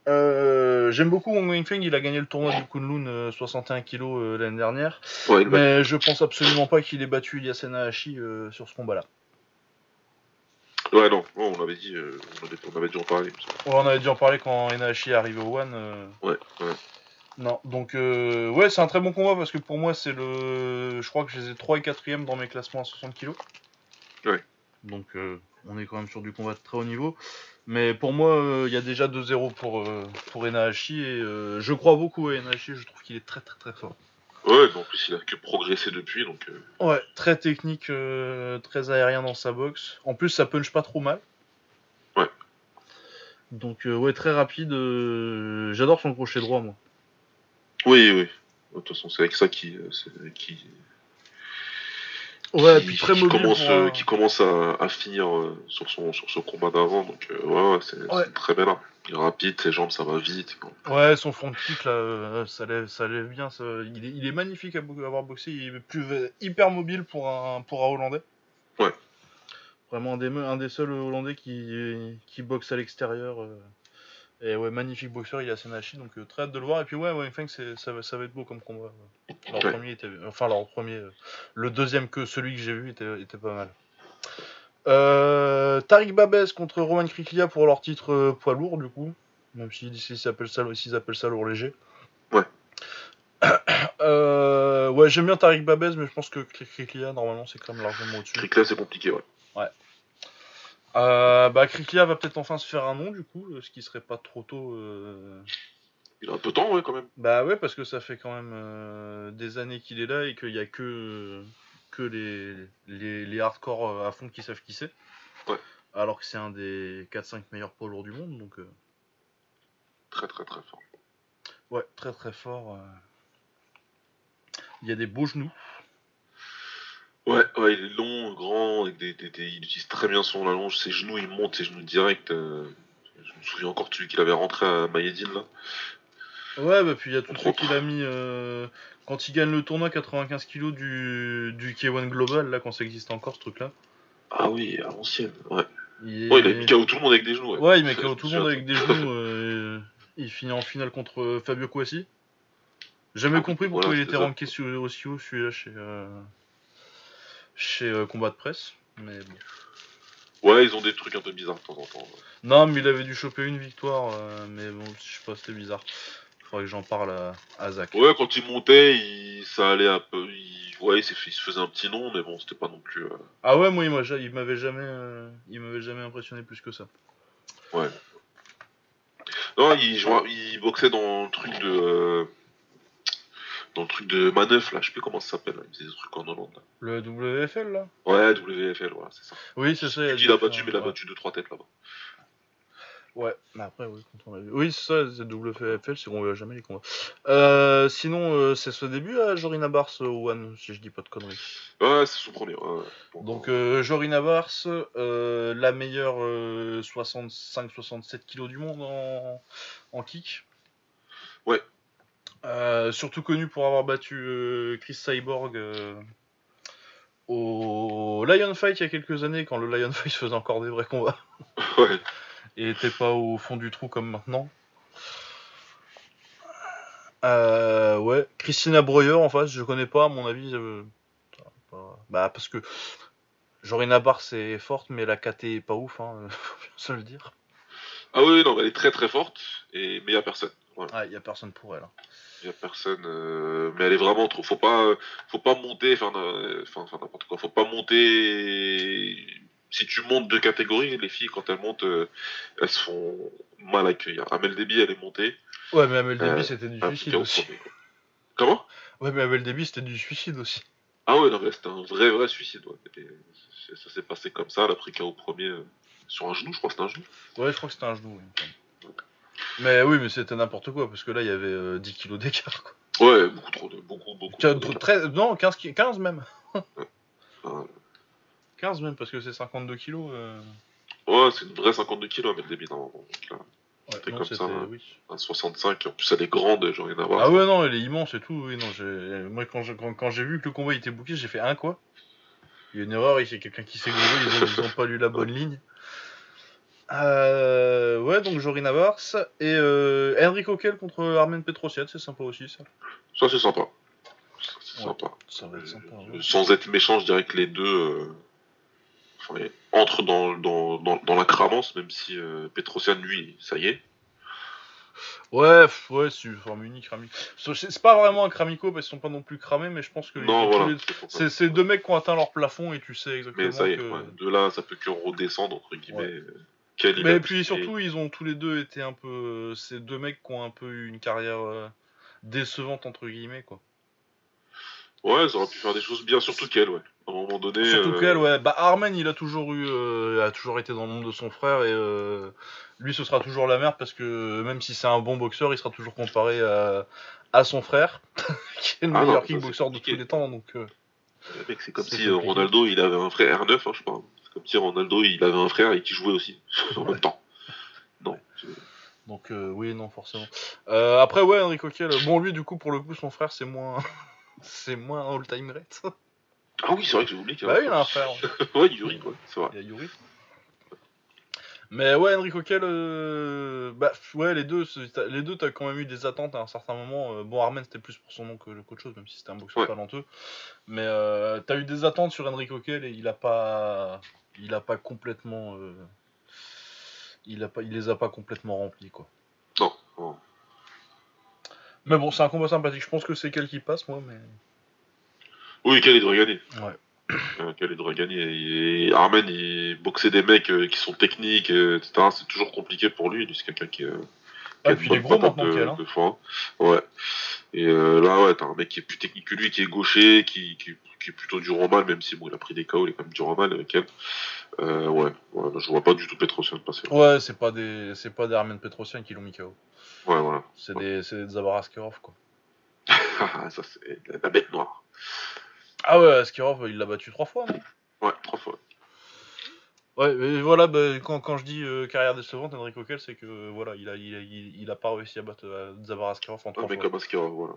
Euh, J'aime beaucoup Wang Wenfeng, il a gagné le tournoi du Kunlun euh, 61 kg euh, l'année dernière. Ouais, va- Mais je pense absolument pas qu'il ait battu Ilias Enahashi euh, sur ce combat-là. ouais, non, on avait dit, euh, on, avait, on avait dû en parler. Ouais, on avait dû en parler quand Enahashi est arrivé au One. euh, Ouais, ouais. Non, donc euh, ouais, c'est un très bon combat parce que pour moi, c'est le. Je crois que je les ai 3 et 4ème dans mes classements à 60 kg. Ouais. Donc euh, on est quand même sur du combat de très haut niveau. Mais pour moi, euh, il y a déjà 2-0 pour, euh, pour Enahashi et euh, je crois beaucoup à Enahashi, je trouve qu'il est très très très fort. Ouais, en plus il a que progressé depuis, donc euh, Ouais, très technique, très aérien dans sa boxe. En plus, ça punch pas trop mal. Ouais. Donc ouais, très rapide. J'adore son crochet droit, moi. oui, oui. De toute façon, c'est avec ça qui, qui, Ouais, qui, puis très qui mobile. commence, pour euh, qui commence à, à finir euh, sur son sur ce combat d'avant, donc euh, ouais, ouais, c'est Ouais. très belle. Il est rapide, ses jambes, ça va vite. Ouais, son front kick là, euh, ça lève, ça lève bien. ça- Il, est, il est magnifique à avoir boxé. Il est plus hyper mobile pour un pour un Hollandais. Ouais. Vraiment un des, un des seuls Hollandais qui, qui boxe à l'extérieur. Et ouais, magnifique boxeur, il a Senashi, donc euh, très hâte de le voir. Et puis ouais, ouais Feng, ça, va- ça va être beau comme combat. ouais. Leur Ouais. premier était, enfin leur premier, euh, le deuxième que celui que j'ai vu était, était pas mal. Euh, Tariq Babes contre Roman Kriklia pour leur titre poids lourd du coup, même s'ils s'ils appellent ça, s'ils appellent ça lourd léger. Ouais. Ouais, j'aime bien Tariq Babes, mais je pense que Kriklia normalement c'est quand même largement au-dessus. Cric-là, c'est compliqué, ouais. Euh, bah Kriklia va peut-être enfin se faire un nom du coup, euh, ce qui serait pas trop tôt. euh, Il a un peu de temps, ouais, quand même. Bah ouais, parce que ça fait quand même euh, des années qu'il est là et qu'il y a que, que les, les, les hardcore à fond qui savent qui c'est. Ouais. Alors que c'est un des 4-5 meilleurs poids lourds du monde, donc Très, très, très fort. ouais, très très fort. Il y a des beaux genoux. Ouais, ouais, il est long, grand, avec des, des, des- il utilise très bien son allonge, ses genoux, il monte ses genoux direct. euh, je me souviens encore de celui qu'il avait rentré à Mayedine, là. Ouais, bah puis il y a tout ce qu'il a mis euh, quand il gagne le tournoi 95 kg du, du K1 Global, là, quand ça existe encore ce truc-là. Ah oui, à l'ancienne, ouais. Il, Ouais, il a mis KO tout le monde avec des genoux, ouais. Ouais, il met KO tout le monde avec des genoux. euh, il finit en finale contre Fabio Kouassi. Jamais Ah, compris pourquoi voilà, il était ça. ranké sur- aussi haut celui-là chez, chez euh, Combat de Presse. Mais bon. Ouais, ils ont des trucs un peu bizarres de temps en temps. ouais. Non, mais il avait dû choper une victoire. euh, mais bon, je sais pas, c'était bizarre. Faudrait que j'en parle à, à Zach. Ouais, quand il montait, il... ça allait un peu. Il... Ouais, il, s'est fait- il se faisait un petit nom, mais bon, c'était pas non plus. euh, Ah ouais, moi il m'a ja- il m'avait jamais, euh, il m'avait jamais impressionné plus que ça. Non, il, jouait- il boxait dans le truc de. euh, Dans le truc de Maneuf, là, je sais plus comment ça s'appelle. là, Il faisait des trucs en Hollande. là. Le WFL là Ouais, WFL, voilà, c'est ça. Oui, c'est ça. il a a battu, mais il a battu 2-3 têtes là-bas. Ouais, mais après, oui, quand on l'a vu. Oui, c'est ça, c'est WFL, c'est qu'on voit jamais les combats. Euh, sinon, euh, c'est ce début à Jorina Bars euh, au One, si je dis pas de conneries. Ouais, c'est son premier. ouais, ouais. Donc, euh, Jorina Bars, euh, la meilleure 65-67 kg du monde en, en kick. Ouais. Euh, surtout connu pour avoir battu euh, Chris Cyborg euh, au Lion Fight il y a quelques années, quand le Lion Fight faisait encore des vrais combats ouais. et était pas au fond du trou comme maintenant. Ouais, Christina Breuer en face, je connais pas, à mon avis. Bah, parce que Jorina Bar c'est forte, mais la KT est pas ouf, hein, faut bien se le dire. Ah oui, non, elle est très très forte, et... mais il a personne. Voilà. Ah, y a personne pour elle. hein. Y a personne. euh, mais elle est vraiment trop. Faut pas, faut pas monter. Enfin, euh, enfin, enfin, n'importe quoi. Faut pas monter. Si tu montes de catégorie, les filles quand elles montent, euh, elles se font mal accueillir. Amel Déby, elle est montée. Ouais, mais Amel Euh, Déby, c'était du suicide aussi. premier. Comment? Ouais, mais Amel Déby, c'était du suicide aussi. Ah ouais, non, c'était un vrai, vrai suicide. Ouais. Et c'est- ça s'est passé comme ça. Elle a pris KO premier euh, sur un genou, je crois que c'était un genou. Ouais, je crois que c'était un genou. oui. Mais oui, mais c'était n'importe quoi, parce que là, il y avait euh, 10 kilos d'écart. quoi. Ouais, beaucoup trop de. Beaucoup, beaucoup. Quin- trop de- 13 non, 15, ki- 15 même. Ah, 15 même, parce que c'est 52 kilos. euh, Ouais, c'est une vraie 52 kilos, Amel Déby, normalement. Donc là, Ouais, C'était non, comme ça, c'était- hein. oui. un 65. En plus, elle est grande, j'ai rien à voir. Ah ouais, non, elle est immense et tout. Oui, non, j'ai- Moi, quand j'ai quand, quand j'ai vu que le combat était bouqué, j'ai fait un quoi Il y a une erreur, il y a quelqu'un qui s'est gouré, ils ont, ils ont pas lu la bonne ligne. Euh, ouais, donc Jorina Vars et euh, Coquel contre Armen Petrosian, c'est sympa aussi ça. Ça, c'est sympa. Ça, c'est Ouais. sympa. Ça va être sympa. Euh, ouais. Sans être méchant, je dirais que les deux euh, enfin, entrent dans, dans, dans, dans la cramance, même si euh, Petrosian, lui, ça y est. Ouais, ouais, c'est une forme unique, Ramico. C'est pas vraiment un Kramico parce qu'ils sont pas non plus cramés, mais je pense que Non, voilà. c'est deux mecs qui ont atteint leur plafond et tu sais exactement Mais ça y est, que. ouais, de là, ça peut que redescendre, entre guillemets. Mais puis surtout, ils ont tous les deux été un peu. euh, Ces deux mecs qui ont un peu eu une carrière euh, décevante, entre guillemets, quoi. Ouais, ils auraient pu faire des choses bien, surtout qu'elle, ouais. À un moment donné. Surtout euh, qu'elle, ouais. Bah, Armen, il a toujours eu. euh, a toujours été dans l'ombre de son frère et. lui, ce sera toujours la merde parce que même si c'est un bon boxeur, il sera toujours comparé à, à son frère, qui est le Ah meilleur ça, kickboxer de tous les temps. Donc, le mec, c'est comme si compliqué. Ronaldo, il avait un frère R9, hein, je crois. Comme si Ronaldo, il avait un frère et qui jouait aussi, en même temps. Non. donc euh, oui, non, forcément. Euh, après, ouais, Henry Coquel. Bon, lui, du coup, pour le coup, son frère, c'est moins. c'est moins un all-time great. Ah oui, c'est vrai que j'ai oublié qu'il y bah, avait oui, il a un frère. ouais. Yuri, ouais, c'est vrai. Il y a Yuri. Mais ouais, Henry Coquel, euh, bah ouais, les deux, les deux, t'as quand même eu des attentes à un certain moment. Euh, Bon, Armen, c'était plus pour son nom que qu'autre chose, même si c'était un boxeur Ouais. talentueux. Mais euh, t'as eu des attentes sur Henry Coquel et il a pas, il a pas complètement, euh, il a pas, il les a pas complètement remplis quoi. Non. Mais bon, c'est un combat sympathique. Je pense que c'est quel qui passe, moi, mais Oui, Khalid devrait gagner. ouais. Euh, Khalid devrait gagner. Et Armen, il boxait des mecs euh, qui sont techniques, etc. C'est toujours compliqué pour lui. C'est quelqu'un qui, euh, qui Ah, a puis il est gros maintenant, de, hein. de. Ouais. Et euh, là, ouais, t'as un mec qui est plus technique que lui, qui est gaucher, qui, qui, qui est plutôt dur au mal, même si bon, il a pris des KO, il est quand même dur au mal avec elle. Euh, ouais, ouais, je vois pas du tout Petrosian passer. Ouais, c'est pas des, c'est pas des Armen Petrosian qui l'ont mis KO. Ouais, voilà. C'est des, c'est des Askarov quoi. ça, c'est la, bête noire. Ah ouais, Askarov, il l'a battu trois fois, non? Ouais, trois fois. Ouais, mais voilà, bah, quand, quand je dis euh, carrière décevante, Henry Coquel, c'est que euh, voilà, il a, il, a, il, il a pas réussi à battre Zabar Askarov en trois fois. comme Askarov, voilà.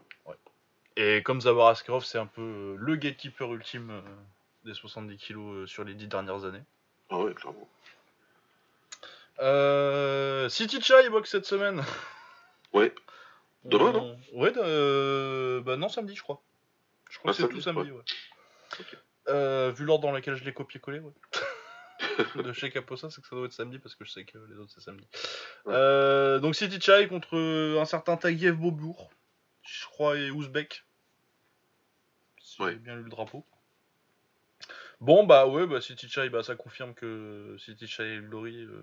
Et comme Zabar Askarov, c'est un peu euh, le gatekeeper ultime des 70 kilos sur les dix dernières années. Ah ouais, clairement. Euh, City Chai boxe cette semaine. Ouais. Demain, On- Ouais, euh, bah non, samedi, je crois. Je crois Ah, que c'est tout samedi, ouais. Euh, vu l'ordre dans lequel je l'ai copié-collé, ouais. de chez Caposa, c'est que ça doit être samedi parce que je sais que les autres c'est samedi. Ouais. Euh, donc City Chai contre euh, un certain Tagiev Bobour, je crois, et Ouzbek. Si Ouais. j'ai bien lu le drapeau. Bon, bah ouais, bah City Chai, bah, ça confirme que City Chai et Glory. euh,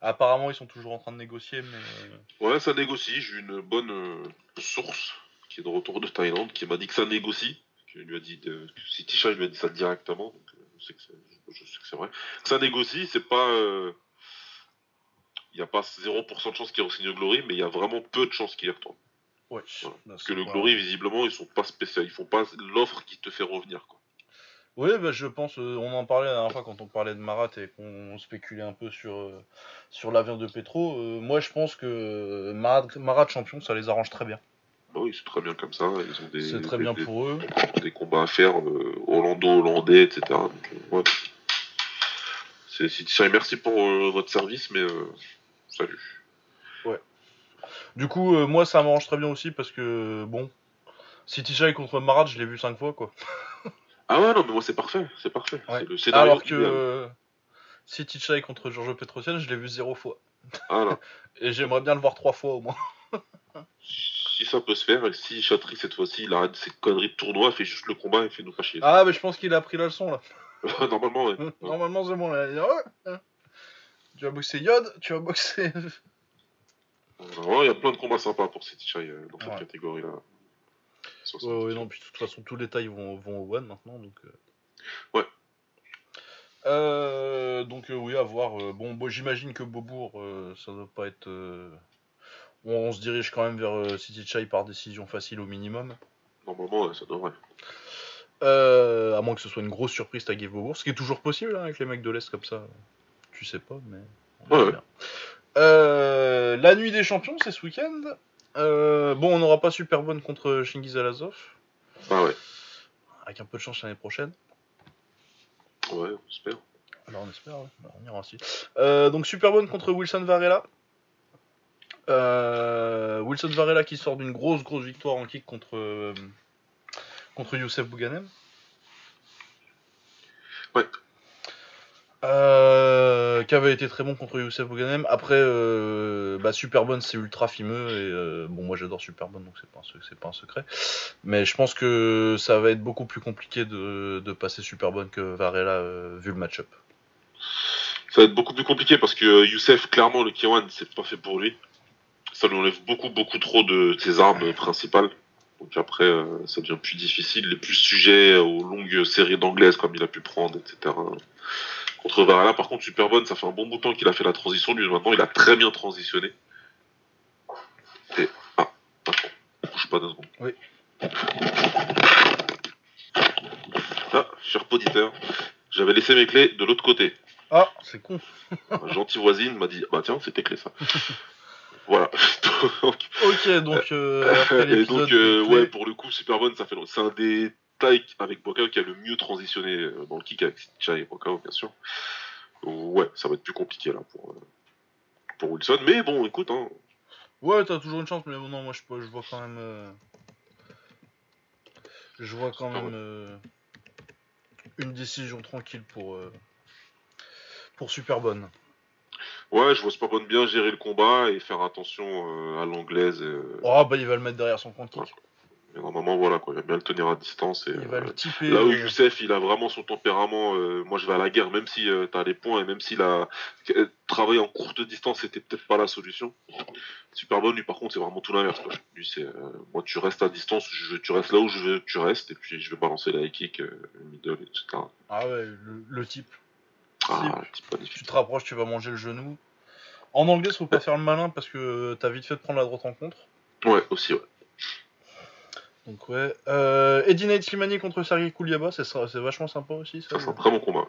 Apparemment, ils sont toujours en train de négocier, mais. Ouais, ça négocie. J'ai une bonne euh, source qui est de retour de Thaïlande qui m'a dit que ça négocie. Qui lui a dit de... que si Tisha lui a dit ça directement, donc euh, je sais que c'est, vrai. Ça négocie, c'est pas. euh, Il n'y a pas 0% de chance qu'il re-signe au Glory, mais il y a vraiment peu de chances qu'il y retourne. Ouais. Voilà. Bah, Parce que le pas- Glory, visiblement, ils sont pas spéciaux. Ils font pas l'offre qui te fait revenir. Quoi. Oui, bah, je pense, euh, on en parlait la dernière fois quand on parlait de Marat et qu'on spéculait un peu sur, euh, sur l'avenir de Petro. Euh, moi, je pense que euh, Marat, Marat champion, ça les arrange très bien. Bah oui, c'est très bien comme ça. Ils ont des, C'est très des- bien des- pour eux. des combats à faire, euh, Hollando-Hollandais, etc. Donc, euh, ouais. C'est Tisha, merci pour euh, votre service, mais euh, salut. Du coup, moi, ça m'arrange très bien aussi parce que, bon, City Chai contre Marat, je l'ai vu cinq fois, quoi. Ah ouais, non, mais moi c'est parfait, c'est parfait. Ouais. C'est le scénario Alors que City Chai contre Giorgio Petrosian, je l'ai vu zéro fois. Ah. Et j'aimerais bien le voir trois fois au moins. si ça peut se faire, et si Chatry cette fois-ci il arrête ses conneries de tournoi, fait juste le combat et fait nous fâcher. Ah, mais je pense qu'il a pris la leçon là. Normalement, ouais. Normalement, c'est bon là. Ouais, hein. Tu vas boxer Yod, tu vas boxer. Ouais, Il y a plein de combats sympas pour City Chai euh, dans cette Ouais. catégorie-là. Ouais, ouais, non, puis de toute façon, tous les tailles vont, vont au One maintenant, donc. euh. Ouais. Euh, donc, euh, oui, à voir. euh, bon, bon, j'imagine que Beaubourg, euh, ça doit pas être. On, on se dirige quand même vers euh, City Chai par décision facile au minimum. Normalement, ouais, ça devrait. Euh, à moins que ce soit une grosse surprise, Beaubourg, ce qui est toujours possible hein, avec les mecs de l'Est comme ça. Tu sais pas, mais. on Ouais. Euh, la nuit des champions, c'est ce week-end. Euh, bon, on n'aura pas super bonne contre Shingiz Alazov. Ah ouais, Avec un peu de chance l'année prochaine. ouais, j'espère. Alors on espère, ouais. Alors, on ira aussi. Donc super bonne contre Wilson Varela. Euh, Wilson Varela qui sort d'une grosse grosse victoire en kick contre euh, contre Youssef Bouganem. Ouais. Euh, qui avait été très bon contre Youssef Bouganem. Après, euh, bah, Superbonne c'est ultra fimeux et bon moi j'adore Superbonne donc c'est pas un pas un secret. Mais je pense que ça va être beaucoup plus compliqué de, de passer Superbonne que Varela vu le match-up. Ça va être beaucoup plus compliqué parce que Youssef, clairement, le Kiwan, c'est pas fait pour lui. Ça lui enlève beaucoup, beaucoup trop de ses armes principales. Donc après, euh, ça devient plus difficile. Il est plus sujet aux longues séries d'anglaises comme il a pu prendre, etc. Contre Varela, par contre, super bonne. Ça fait un bon bout de temps qu'il a fait la transition. Lui, maintenant, il a très bien transitionné. Et ah, attends, bouge pas deux secondes. Oui. Ah, cher auditeur, j'avais laissé mes clés de l'autre côté. Ah, c'est con. Ma gentille voisine m'a dit bah tiens c'est tes clés ça. voilà. donc, Ok, donc euh, après et donc euh, ouais pour le coup super bonne ça fait c'est un des tailles avec Bokao qui a le mieux transitionné euh, dans le kick avec Chai et Bokao bien sûr. Ouais ça va être plus compliqué là pour euh, pour Wilson mais bon écoute hein, Ouais, t'as toujours une chance, mais bon, non, moi je, je vois quand même. euh, Je vois quand même euh, une décision tranquille pour. euh, Pour super bonne. Ouais je vois bonne bien gérer le combat et faire attention euh, à l'anglaise. euh, Oh, bah il va le mettre derrière son front kick. et normalement voilà quoi il va bien le tenir à distance et Il va le typer. Là où euh, Youssef, il a vraiment son tempérament. moi, je vais à la guerre, même si t'as les points et même s'il a euh, travaillé en courte distance, c'était peut-être pas la solution. Superbone, lui, par contre, c'est vraiment tout l'inverse. quoi. Lui, c'est euh, moi, tu restes à distance, je, tu restes là où je veux tu restes, et puis je vais balancer la high kick, euh, le middle, etc. Ah ouais, le, le type. Petit Tu te rapproches, tu vas manger le genou. En anglais, faut pas faire le malin parce que t'as vite fait de prendre la droite en contre. Ouais, aussi, ouais. Donc ouais. Euh, Eddie Nate Slimani contre Sergei Kouliaba, c'est vachement sympa aussi ça. Ça, c'est un très bon combat.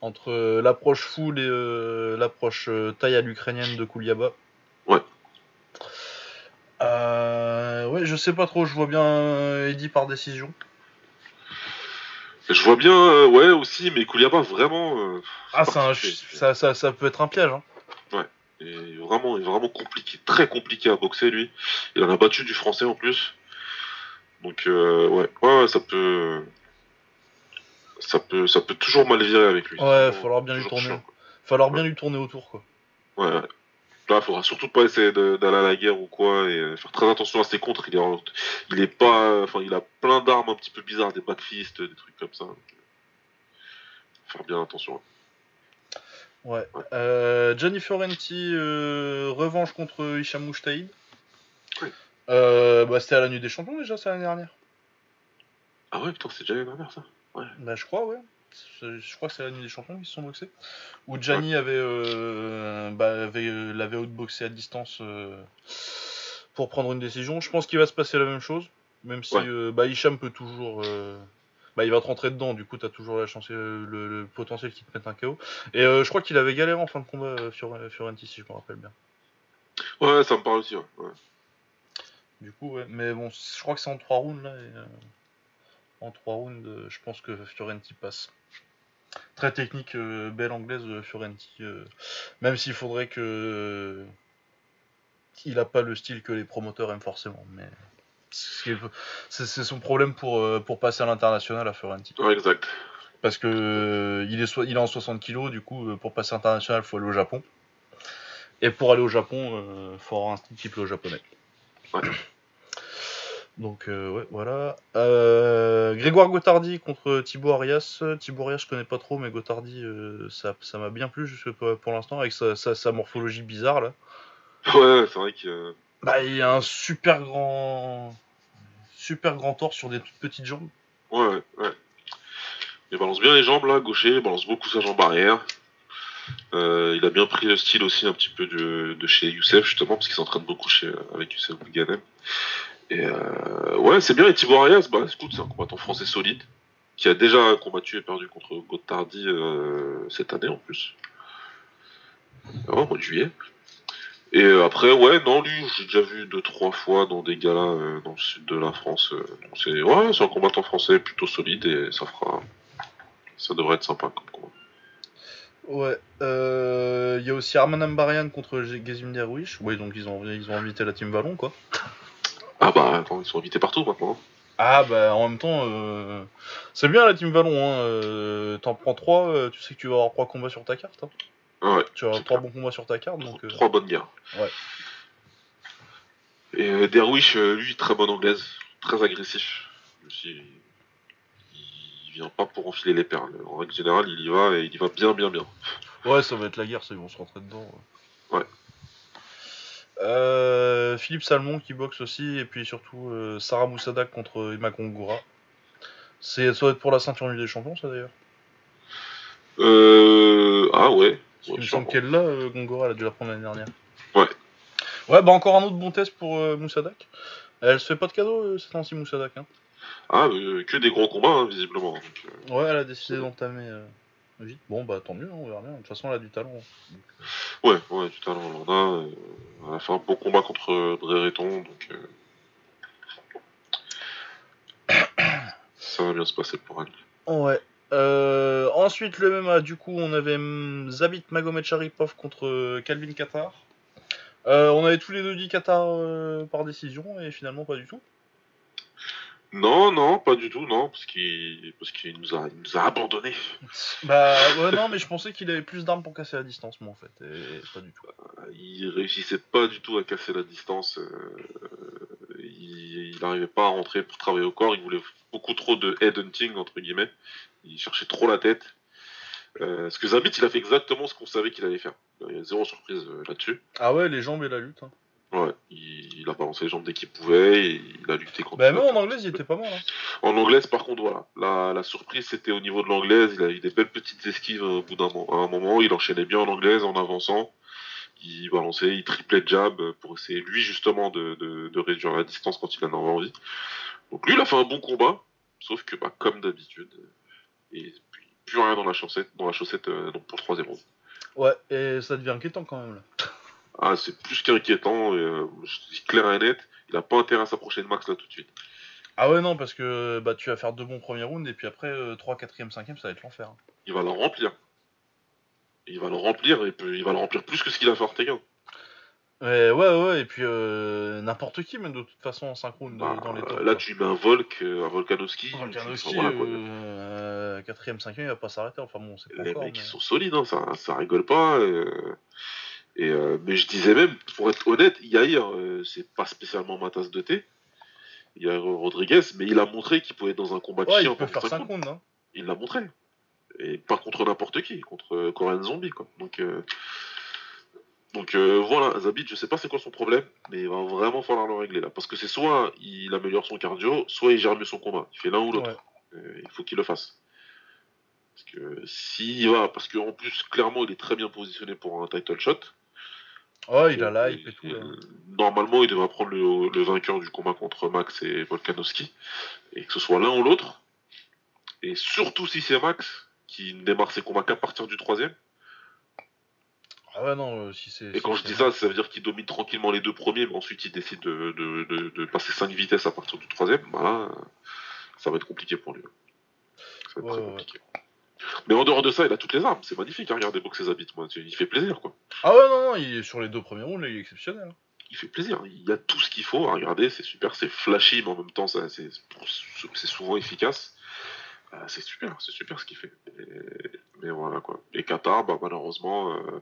Entre euh, l'approche full et euh, l'approche taille à l'ukrainienne de Kouliaba. Ouais. Ouais, je sais pas trop, je vois bien Eddie par décision. Je vois bien, euh, ouais, aussi, mais Kouliaba, vraiment. euh, Ah, c'est un, ça, ça, ça peut être un piège. Hein. Et vraiment, il est vraiment compliqué, très compliqué à boxer lui. Il en a battu du français en plus. Donc euh, ouais, ouais, ouais, ça peut, ça peut, ça peut toujours mal virer avec lui. Ouais, Toujours- falloir bien lui tourner. chiant, Falloir bien lui tourner autour quoi. quoi. Ouais, ouais. Là, faudra surtout pas essayer d'aller à la guerre ou quoi et euh, faire très attention à ses contres. Il est, en- il est pas, enfin, il a plein d'armes un petit peu bizarres, des backfists, des trucs comme ça. Donc, euh, faire bien attention. Ouais. Ouais. Euh, Gianni Fiorenti, euh, revanche contre Hicham Mouchtaïd. Oui. Euh, bah, C'était à la nuit des champions déjà, c'est l'année dernière. Ah ouais, putain, c'est déjà l'année dernière ça. Bah, je crois, ouais. Je crois que c'est la nuit des champions qui se sont boxés. Où Gianni avait, euh, bah, avait, euh, l'avait outboxé à distance euh, pour prendre une décision. Je pense qu'il va se passer la même chose. Même si Ouais. euh, bah, Hicham peut toujours. bah, il va te rentrer dedans, du coup, t'as toujours la chance, le, le potentiel qu'il te mette un KO. Et je crois qu'il avait galéré en fin de combat, Fior- Fiorenti, si je me rappelle bien. Ouais, ça me parle aussi. Ouais. ouais. Du coup, ouais. Mais bon, je crois que c'est en 3 rounds là. Et, en 3 rounds, je pense que Fiorenti passe. Très technique, euh, belle anglaise de Fiorenti. euh, même s'il faudrait que. euh, il a pas le style que les promoteurs aiment forcément. Mais c'est son problème pour, euh, pour passer à l'international à Fiorenti. Ouais, exact. Parce que euh, il, est so- il est en 60 kg, du coup, euh, pour passer international, il faut aller au Japon. Et pour aller au Japon, il faut avoir un style type japonais. Ouais. Donc, euh, ouais, voilà. Euh, Grégoire Gotardi contre Thibaut Arias. Thibaut Arias, je connais pas trop, mais Gotardi, euh, ça ça m'a bien plu jusque pour, pour l'instant, avec sa, sa- sa morphologie bizarre, là. Ouais, c'est vrai que. Bah, il a un super grand... Super grand torse sur des toutes petites jambes. Ouais, ouais, ouais. Il balance bien les jambes là, gaucher, il balance beaucoup sa jambe arrière. Euh, il a bien pris le style aussi un petit peu de, de chez Youssef justement, parce qu'il s'entraîne beaucoup chez, avec Youssef Bouganem. Et euh, ouais, c'est bien. Et Thibaut Arias, bah écoute, c'est un combattant français solide, qui a déjà combattu et perdu contre Gotardi euh, cette année en plus. Ah ouais, au mois de juillet. Et euh, après, ouais, non, lui, j'ai déjà vu deux, trois fois dans des galas euh, dans le sud de la France. donc c'est ouais, un combattant français plutôt solide et ça fera. Ça devrait être sympa comme combat. Ouais. Il y a aussi Arman Ambarian contre G- Gazim Derwish. Ouais, donc ils ont, ils ont invité la team Vallon, quoi. Ah bah, attends, ils sont invités partout maintenant. Ah bah en même temps, euh, c'est bien la team Vallon. Hein. euh, T'en prends 3, tu sais que tu vas avoir 3 combats sur ta carte. hein. Ah ouais, Tu vas avoir C'est 3 clair. bons combats sur ta carte. Donc, euh, trois bonnes guerres. Ouais. Et euh, Derwish, euh, lui, très bonne anglaise, très agressif. Il vient pas pour enfiler les perles. En règle générale, il y va et il y va bien, bien, bien. Ouais, ça va être la guerre, ça, ils vont se rentrer dedans. Ouais. Euh, Philippe Salmon qui boxe aussi, et puis surtout euh, Sarah Moussadak contre Emma. C'est, ça va être pour la ceinture nue des champions, ça d'ailleurs. Euh... Ah ouais. Qu'il Ouais, me semble qu'elle l'a, Gongora, elle a dû la prendre l'année dernière. Ouais. Ouais, bah encore un autre bon test pour Moussadak. Elle se fait pas de cadeau, cette ancienne Moussadak. Hein. Ah, que des gros combats, hein, visiblement. Donc, euh, Ouais, elle a décidé d'entamer vite. Bon, bah tant mieux, hein, on verra bien. De toute façon, elle a du talent. Ouais, ouais, tout à l'heure, on en a. euh, elle a fait un bon combat contre euh, Brereton, donc. euh, Ça va bien se passer pour elle. Ouais. Euh, ensuite, le MMA, du coup, on avait Zabit Magomed Sharipov contre Calvin Qatar. Euh, on avait tous les deux dit Qatar par décision, et finalement pas du tout. Non, non, pas du tout, non, parce qu'il parce qu'il nous a, il nous a abandonnés. Bah ouais, non, mais je pensais qu'il avait plus d'armes pour casser la distance, moi, en fait. Et, pas du tout. Il réussissait pas du tout à casser la distance. euh, il n'arrivait pas à rentrer pour travailler au corps. Il voulait beaucoup trop de head hunting entre guillemets. Il cherchait trop la tête. Euh, parce que Zabit, il a fait exactement ce qu'on savait qu'il allait faire. Il y a zéro surprise euh, là-dessus. Ah ouais, les jambes et la lutte. Hein. Ouais, il, il a balancé les jambes dès qu'il pouvait et il a lutté contre. Bah même en anglais, il était pas mal. Hein. En anglaise, par contre, voilà. La, la surprise, c'était au niveau de l'anglaise. Il a eu des belles petites esquives au bout d'un moment. À un moment, il enchaînait bien en anglaise en avançant. Il balançait, il triplait jab pour essayer, lui, justement, de, de, de réduire la distance quand il en avait envie. Donc lui, il a fait un bon combat. Sauf que, bah, comme d'habitude, et puis, plus rien dans la chaussette, dans la chaussette euh, donc pour le troisième round. Ouais, et ça devient inquiétant quand même là. Ah, c'est plus qu'inquiétant. euh, je dis clair et net, il a pas intérêt à s'approcher de Max là tout de suite. Ah ouais, non, parce que bah tu vas faire deux bons premiers rounds, et puis après, euh, 3, 4ème, 5ème, ça va être l'enfer. hein. Il va le remplir. Il va le remplir et peut- il va le remplir plus que ce qu'il a fait Ortega. Ouais, ouais, ouais, et puis euh, n'importe qui, même de toute façon en synchrone Bah, dans les tops. là, tu mets un Volk, euh, un Volkanovski. Volkanovski, euh, 4ème, 5ème, il va pas s'arrêter. Enfin bon, c'est pas Les encore. mecs, mais- ils sont solides, hein, ça, ça rigole pas. euh, et, euh, mais je disais même, pour être honnête, Yair, euh, c'est pas spécialement ma tasse de thé. Yair Rodriguez, mais il a montré qu'il pouvait être dans un combat de Ouais, il peut faire cinq 5 rounds. Hein. il l'a montré. Et pas contre n'importe qui, contre euh, Korean Zombie, quoi. Donc, euh, donc voilà, Zabit, je sais pas c'est quoi son problème, mais il va vraiment falloir le régler là. Parce que c'est soit il améliore son cardio, soit il gère mieux son combat. Il fait l'un ou l'autre. Il faut qu'il le fasse. Parce que s'il va, parce qu'en plus, clairement, il est très bien positionné pour un title shot. Ouais, il a la hype et tout. Euh, là. Normalement, il devrait prendre le, le vainqueur du combat contre Max et Volkanovski. Et que ce soit l'un ou l'autre. Et surtout si c'est Max, qui ne démarre ses combats qu'à partir du troisième. Ah ouais, non, euh, si c'est. Et si quand je dis ça, ça veut dire qu'il domine tranquillement les deux premiers, mais ensuite il décide de, de, de, de passer 5 vitesses à partir du troisième. Bah là, ça va être compliqué pour lui. Ça va être Ouais, très ouais. Mais en dehors de ça, il a toutes les armes. C'est magnifique à regarder boxer Zabit. Moi, il fait plaisir, quoi. Ah ouais, non, non, il est sur les deux premiers rounds, il est exceptionnel. hein. il fait plaisir. Il y a tout ce qu'il faut à regarder, c'est super, c'est flashy, mais en même temps, c'est c'est souvent efficace. Euh, c'est super, c'est super ce qu'il fait. Et- mais voilà quoi. Et Qatar, bah, malheureusement, euh,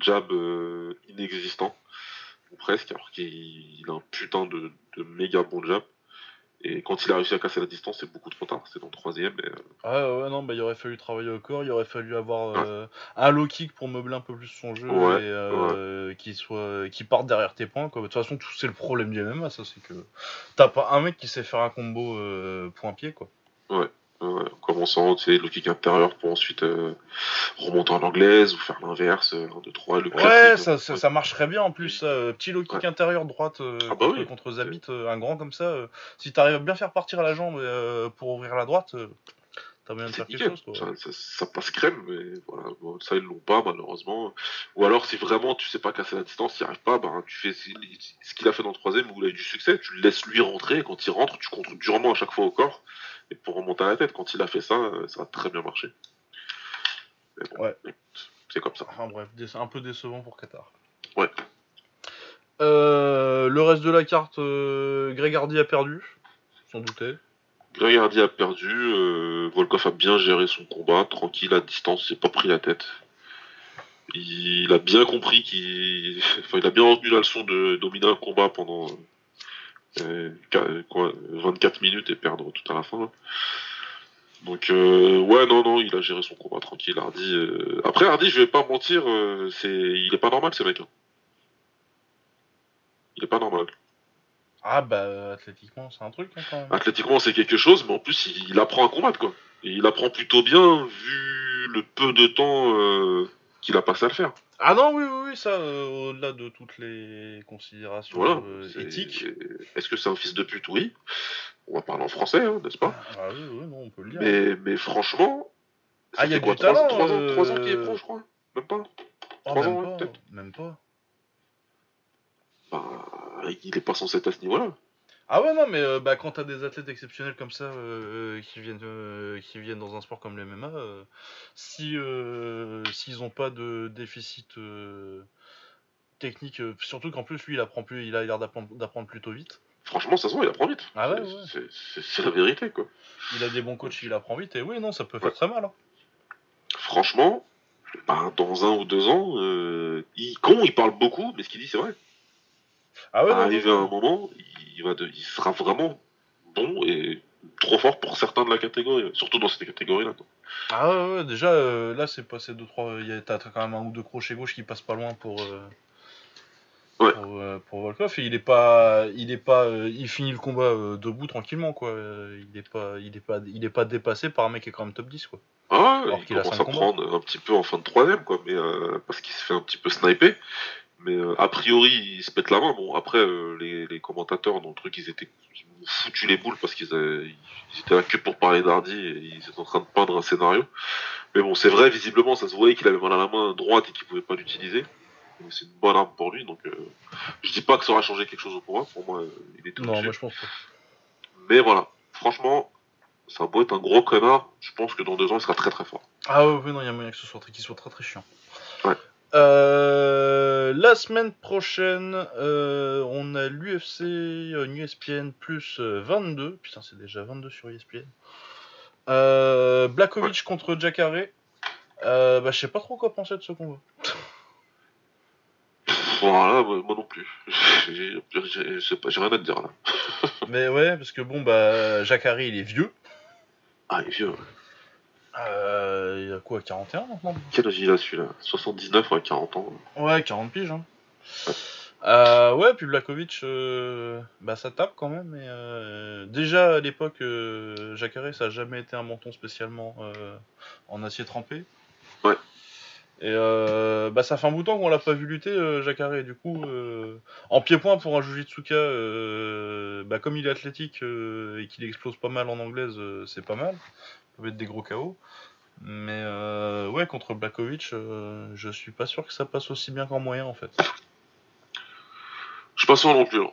jab euh, inexistant. ou presque, alors qu'il a un putain de, de méga bon jab. Et quand il a réussi à casser la distance, c'est beaucoup trop tard. C'est dans le troisième. Et, euh, Ah ouais, non, bah il aurait fallu travailler au corps, il aurait fallu avoir euh, un low kick pour meubler un peu plus son jeu Ouais, et euh, qu'il soit, parte derrière tes points. Quoi. De toute façon, tout c'est le problème du MMA, ça c'est que t'as pas un mec qui sait faire un combo euh, point-pied quoi. ouais, en commençant, tu sais, le kick intérieur pour ensuite euh, remonter en anglaise ou faire l'inverse. 1, 2, 3, le Ouais, ça, ça, ça marcherait bien en plus. Euh, Petit low kick Ouais. intérieur droite euh, Ah bah contre, oui. contre Zabit, un grand comme ça. si t'arrives à bien faire partir la jambe pour ouvrir la droite, t'as moyen de faire C'est quelque nickel. chose. Quoi. Ça, ça- ça passe crème, mais voilà, bon, ça ils l'ont pas malheureusement. Ou alors si vraiment tu sais pas casser la distance, tu n'y arrives pas, ben, tu fais ce qu'il a fait dans le troisième où il a eu du succès, tu le laisses lui rentrer, et quand il rentre, tu contres durement à chaque fois au corps, et pour remonter à la tête, quand il a fait ça, euh, ça a très bien marché. Bon, Ouais. c'est comme ça. Enfin bref, un peu décevant pour Qatar. Ouais. Euh, le reste de la carte, euh, Greg Hardy a perdu, sans douter. Greg Hardy a perdu, euh, Volkov a bien géré son combat, tranquille à distance, s'est pas pris la tête. Il a bien compris qu'il, enfin, il a bien retenu la leçon de dominer un combat pendant euh, qua- quoi, 24 minutes et perdre tout à la fin. Donc euh, ouais non non il a géré son combat tranquille Hardy. euh. Après Hardy je vais pas mentir euh, c'est il est pas normal ce mec. hein. Il est pas normal. Ah bah athlétiquement c'est un truc hein, quand même. Athlétiquement, c'est quelque chose, mais en plus, il, il apprend à combattre, quoi. Et il apprend plutôt bien, vu le peu de temps euh, qu'il a passé à le faire. Ah non oui oui, oui ça euh, au-delà de toutes les considérations Voilà. euh, éthiques. Est-ce que c'est un fils de pute? Oui. On va parler en français, hein, n'est-ce pas? Ah oui oui non on peut le dire. mais, mais franchement, ça Ah, il y a fait quoi du 3, talent, ans, euh, trois ans qu'il est pro, je crois? Même pas? Ah, trois même, ans, ouais, peut-être? même pas. Bah, Il est pas censé être à ce niveau-là. Ah ouais non mais euh, bah quand t'as des athlètes exceptionnels comme ça euh, euh, qui viennent euh, qui viennent dans un sport comme le MMA, euh, si euh, s'ils ont pas de déficit euh, technique, euh, surtout qu'en plus lui il apprend plus, il a l'air d'apprendre d'apprendre plutôt vite. Franchement, ça se voit, il apprend vite. Ah ouais, C'est- ouais. c'est- C'est c'est la vérité, quoi. Il a des bons coachs, il apprend vite et oui non ça peut faire Ouais. très mal. hein. Franchement, bah, dans un ou deux ans, euh, il, con, il parle beaucoup, mais ce qu'il dit, c'est vrai. Ah ouais non, à un moment, il, va de- il sera vraiment bon et trop fort pour certains de la catégorie, surtout dans cette catégorie-là. Ah ouais, ouais déjà euh, là c'est passé deux trois, il y a t'as quand même un ou deux crochets gauche qui passent pas loin pour. euh, Ouais. Pour, euh, pour Volkov et il est pas il est pas euh, il finit le combat debout tranquillement quoi il est pas il est pas il est pas dépassé par un mec qui est quand même top 10 quoi Ah, Alors il commence à combats. prendre un petit peu en fin de troisième, quoi, mais parce qu'il se fait un petit peu sniper. Mais euh, a priori, il se pète la main. Bon, après, euh, les, les commentateurs dans le truc, ils étaient ils m'ont foutu les boules parce qu'ils ils étaient là que pour parler d'Hardy et ils étaient en train de peindre un scénario. Mais bon, c'est vrai, visiblement, ça se voyait qu'il avait mal à la main droite et qu'il pouvait pas l'utiliser. C'est une bonne arme pour lui, donc euh, je dis pas que ça aura changé quelque chose au combat. Pour moi, il est tout non moi je pense pas Mais voilà, franchement, ça a beau être un gros connard, je pense que dans deux ans, il sera très très fort. ah ouais, ouais, non il y a moyen que ce soit qu'il soit très très chiant Ouais. Euh, la semaine prochaine, euh, on a l'UFC, euh, une ESPN plus euh, 22. Putain, c'est déjà 22 sur E ESPN. Euh, Blakovic contre Jacare. Euh, bah, je sais pas trop quoi penser de ce combat. Voilà, moi moi non plus. J'ai rien à te dire là. Mais ouais, parce que bon, bah, Jacare, il est vieux. Ah, il est vieux. ouais. Euh, il a quoi, 41 maintenant Quel âge il a celui-là? 79 à 40 ans. Ouais, 40 piges. Hein. Euh, ouais, puis Blakovic, euh, bah ça tape quand même. Euh, déjà à l'époque, Jacare, ça a jamais été un menton spécilement euh, en acier trempé. Ouais. Et bah ça fait un bout de temps qu'on l'a pas vu lutter, Jacare. Du coup, en pied-point pour un Jujitsuka, bah comme il est athlétique et qu'il explose pas mal en anglaise, c'est pas mal. Ça peut être des gros KO. Mais euh, ouais, contre Blakovic, euh, je suis pas sûr que ça passe aussi bien qu'en moyen en fait. Je suis pas sûr non plus. non.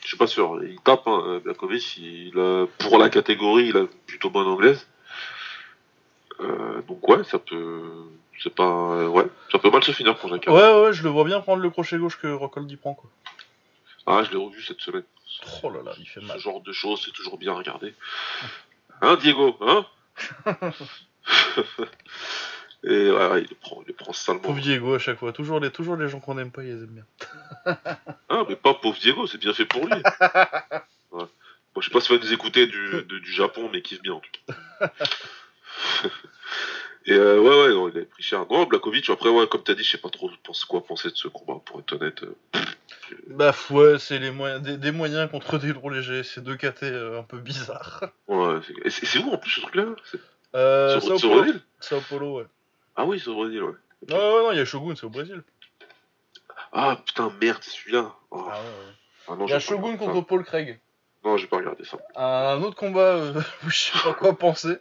Je suis pas sûr. Il tape, hein, Blakovic, il a, pour la catégorie, il a plutôt bonne anglaise. Euh, donc ouais, ça peut, c'est pas, ouais, ça peut mal se finir pour Jacques. Ouais, ouais, je le vois bien prendre le crochet gauche que Rockhold y prend quoi. Ah, je l'ai revu cette semaine. Oh là là, il fait Ce mal. genre de choses, c'est toujours bien regardé. Hein, Diego, hein Et ouais, ouais, il le prend, il le prend salement. Pauvre Diego à chaque fois. Toujours les, toujours les gens qu'on aime pas, ils les aiment bien. Ah, mais pas pauvre Diego, c'est bien fait pour lui. Ouais. Bon, je sais pas s'il va nous écouter du, de- du Japon, mais kiffe bien en tout cas. Et euh, ouais, ouais, non, il avait pris cher. Non, Blakovic, après, ouais, comme t'as dit, je sais pas trop pense- quoi penser de ce combat, pour être honnête. Euh, Bah ouais, c'est les moyens, des, des moyens contre des lourds légers. C'est deux KT euh, un peu bizarres. Ouais, c'est- où en plus ce truc-là? C'est- Euh, Sur, Sao sur Paulo. Brésil? Sao Paulo, ouais. Ah oui, c'est au Brésil, ouais. Non, ouais, non, il y a Shogun, c'est au Brésil. Ah putain, merde, c'est celui-là. Oh. Ah ouais, ouais. Ah non, Il y a Shogun ça. contre Paul Craig. Non, j'ai pas regardé ça. Un autre combat euh, où je sais pas quoi penser.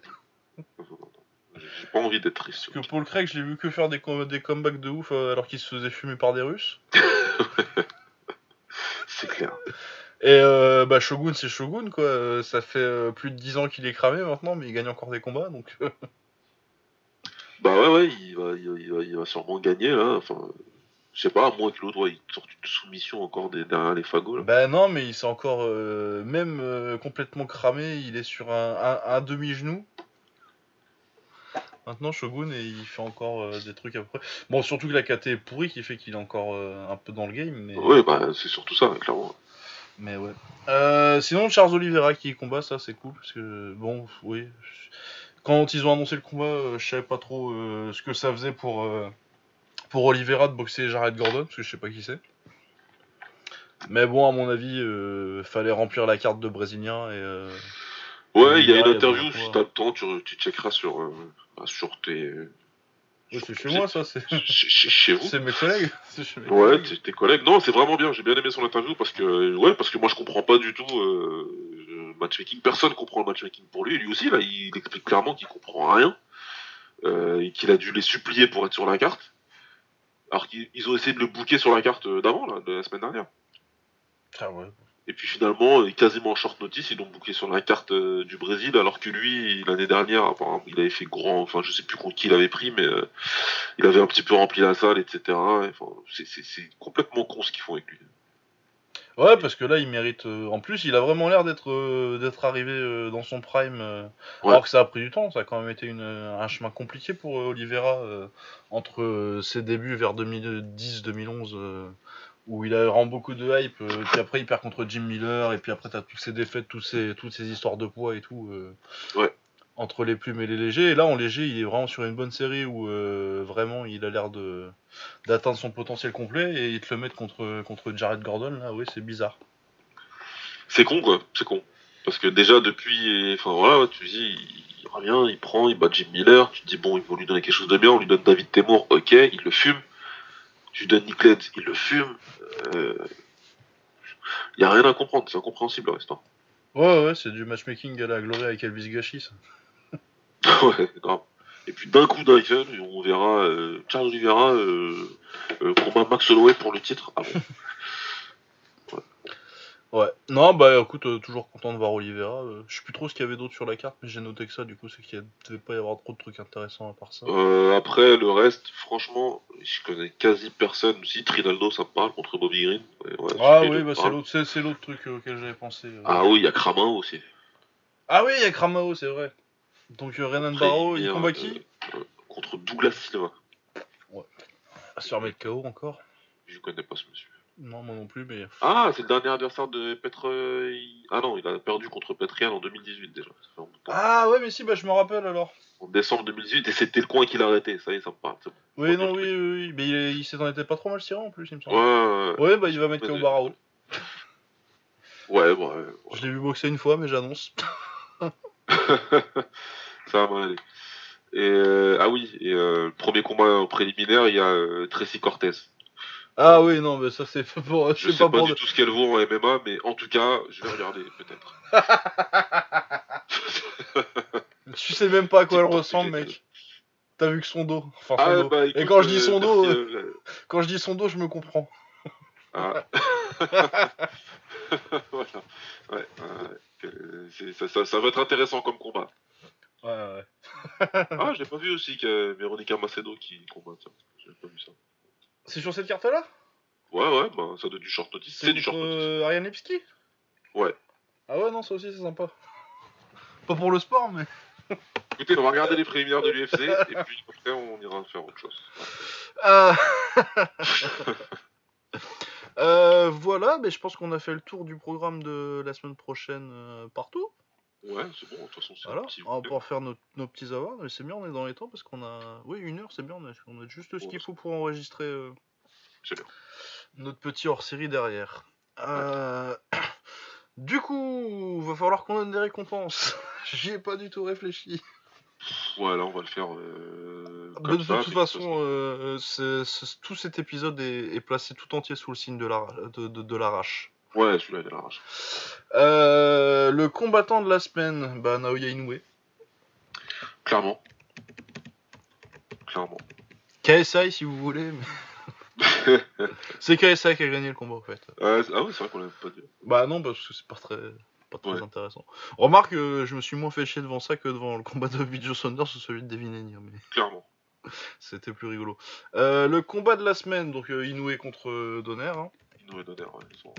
J'ai pas envie d'être triste. Parce que Paul Craig, je l'ai vu que faire des, com- des comebacks de ouf euh, alors qu'il se faisait fumer par des Russes. C'est clair. Et euh, bah Shogun, c'est Shogun quoi. Euh, Ça fait euh, plus de 10 ans qu'il est cramé maintenant, mais il gagne encore des combats donc. Bah ouais, ouais, il va, il va, il va, il va sûrement gagner là. Enfin, je sais pas, à moins que l'autre, il sorte une soumission encore des- derrière les fagots là. Bah non, mais il s'est encore euh, même euh, complètement cramé. Il est sur un, un- un demi-genou. Maintenant Shogun et il fait encore euh, des trucs après. Bon, surtout que la KT est pourrie qui fait qu'il est encore euh, un peu dans le game. Mais, Ouais, bah c'est surtout ça, clairement. mais ouais. Euh, sinon, Charles Oliveira qui combat, ça c'est cool. Parce que bon, oui. Quand ils ont annoncé le combat, je savais pas trop ce que ça faisait pour, pour Oliveira de boxer Jared Gordon, parce que je sais pas qui c'est. Mais bon, à mon avis, fallait remplir la carte de Brésilien et. Ouais, il y a une interview, si t'as le temps, tu, tu checkeras sur, sur tes. ouais, sur- c'est chez moi ça, c'est Chez, vous. c'est mes collègues. Chez mes Ouais, collègues. tes, collègues. Non, c'est vraiment bien. J'ai bien aimé son interview parce que, ouais, parce que moi je comprends pas du tout euh, le matchmaking. Personne comprend le matchmaking pour lui. Lui aussi, là, il explique clairement qu'il comprend rien euh, et qu'il a dû les supplier pour être sur la carte. Alors qu'ils ils ont essayé de le booker sur la carte euh, d'avant, là, de la semaine dernière. Ah ouais. Et puis finalement, quasiment en short notice, ils l'ont booké sur la carte euh, du Brésil, alors que lui, l'année dernière, apparemment, il avait fait grand, enfin je sais plus contre qui il avait pris, mais euh, il avait un petit peu rempli la salle, etc. Et, Enfin, c'est- complètement con ce qu'ils font avec lui. Ouais, parce que là, il mérite. euh, En plus, il a vraiment l'air d'être euh, d'être arrivé euh, dans son prime. Ouais. Alors que ça a pris du temps. Ça a quand même été une, un chemin compliqué pour Oliveira entre ses débuts vers 2010-2011 euh, où il vraiment beaucoup de hype. euh, puis après, il perd contre Jim Miller. Et puis après, t'as toutes ces défaites, toutes ces, toutes ces histoires de poids et tout. euh, Ouais. Entre les plumes et les légers. Et là, en léger, il est vraiment sur une bonne série où euh, vraiment il a l'air de d'atteindre son potentiel complet. Et ils te le mettent contre, contre Jared Gordon. Là, oui, c'est bizarre. C'est con, quoi, c'est con. Parce que déjà, depuis, enfin voilà, tu dis, il revient, il prend, il bat Jim Miller, tu te dis, bon, il faut lui donner quelque chose de bien, on lui donne David Temur, ok, il le fume. Tu donnes Nick Led, il le fume. Euh... Il y a rien à comprendre, c'est incompréhensible le restant. Ouais, ouais, c'est du matchmaking à la Glory avec Elvis Gachi, ça. ouais, grave. Et puis d'un coup d'un seul, on verra euh, Charles euh, euh, combat Max Holloway pour le titre. Ah bon Ouais. Non, bah écoute, euh, toujours content de voir Oliveira. euh, je sais plus trop ce qu'il y avait d'autre sur la carte, mais j'ai noté que ça, du coup, c'est qu'il devait pas y avoir trop de trucs intéressants à part ça. Euh, après, le reste, franchement, je connais quasi personne. Si Trinaldo, ça me parle contre Bobby Green. Ouais, ouais, ah oui, bah c'est l'autre, c'est, l'autre truc auquel j'avais pensé. Ah oui, il y a Kramao aussi. Ah oui, il y a Kramao, c'est vrai. Donc Renan Après, Barrow, il combat qui? Contre Douglas Silva. À se faire mettre KO encore? Je connais pas ce monsieur. Non, moi non plus, mais. Ah, c'est le dernier adversaire de Petre. il- Ah non, il a perdu contre Petrian en 2018 déjà. Ah ouais, mais si, bah je me rappelle alors. En décembre 2018, et c'était le coin qu'il a arrêté. Ça y est, ça me parle. bon. Oui, non, oui, oui, oui, mais il, est- il s'en était pas trop mal tiré en plus, il me semble. Ouais, ouais, ouais. Ouais, bah il va mettre KO Ouais, Barrow. Ouais, bon, ouais, ouais. Je l'ai vu boxer une fois, mais j'annonce. ça va mal aller. Et euh, ah oui, et euh, le premier combat au préliminaire, il y a euh, Tracy Cortez. Ah oui, non, mais ça c'est pour. Je Je sais pas, pas pour. du tout ce qu'elle vaut en MMA, mais en tout cas, je vais regarder peut-être. Tu sais même pas à quoi elle ressemble, mec. T'as vu que son dos. Enfin, son Ah, dos. bah, Et quand je dis son euh, dos, merci, euh, Quand je dis son dos, je me comprends. ah. voilà. Ouais. Euh, ça, ça, ça va être intéressant comme combat. Ouais, ouais. Ah, j'ai pas vu aussi que Véronica Macedo qui combat. J'ai pas vu ça. C'est sur cette carte-là? Ouais, ouais, bah, ça doit être du short notice. C'est du short notice. euh, Ariane Lipski Ouais. Ah ouais, non, ça aussi c'est sympa. Pas pour le sport, mais. Écoutez, on va regarder les préliminaires de l'UFC et puis après on ira faire autre chose. Euh, euh, voilà, mais je pense qu'on a fait le tour du programme de la semaine prochaine euh, partout. Ouais, c'est bon, de toute façon c'est Voilà, petit on va pouvoir faire nos, nos petits avoirs, mais c'est bien, on est dans les temps parce qu'on a. Oui, une heure, c'est bien, on a, on a juste ce qu'il faut pour enregistrer euh, bien. notre petit hors série derrière. Euh, Du coup, va falloir qu'on donne des récompenses. J'y ai pas du tout réfléchi. Ouais, là on va le faire. Euh, comme de ça, toute façon, euh, tout cet épisode est, est placé tout entier sous le signe de la, de, de- de l'arrache. Ouais, celui-là il est l'arrache. Euh, le combattant de la semaine, bah, Naoya Inoue. Clairement. Clairement. KSI si vous voulez. mais- c'est KSI qui a gagné le combat en fait. Ah oui, c'est vrai qu'on l'avait pas dit. Bah non, parce que c'est pas très, pas très Ouais. intéressant. Remarque, euh, je me suis moins fait chier devant ça que devant le combat de Joe Saunders ou celui de Devin mais Clairement. c'était plus rigolo. Euh, le combat de la semaine, donc euh, Inoue contre Donner, hein, Ino et Donner, ouais, ils sont.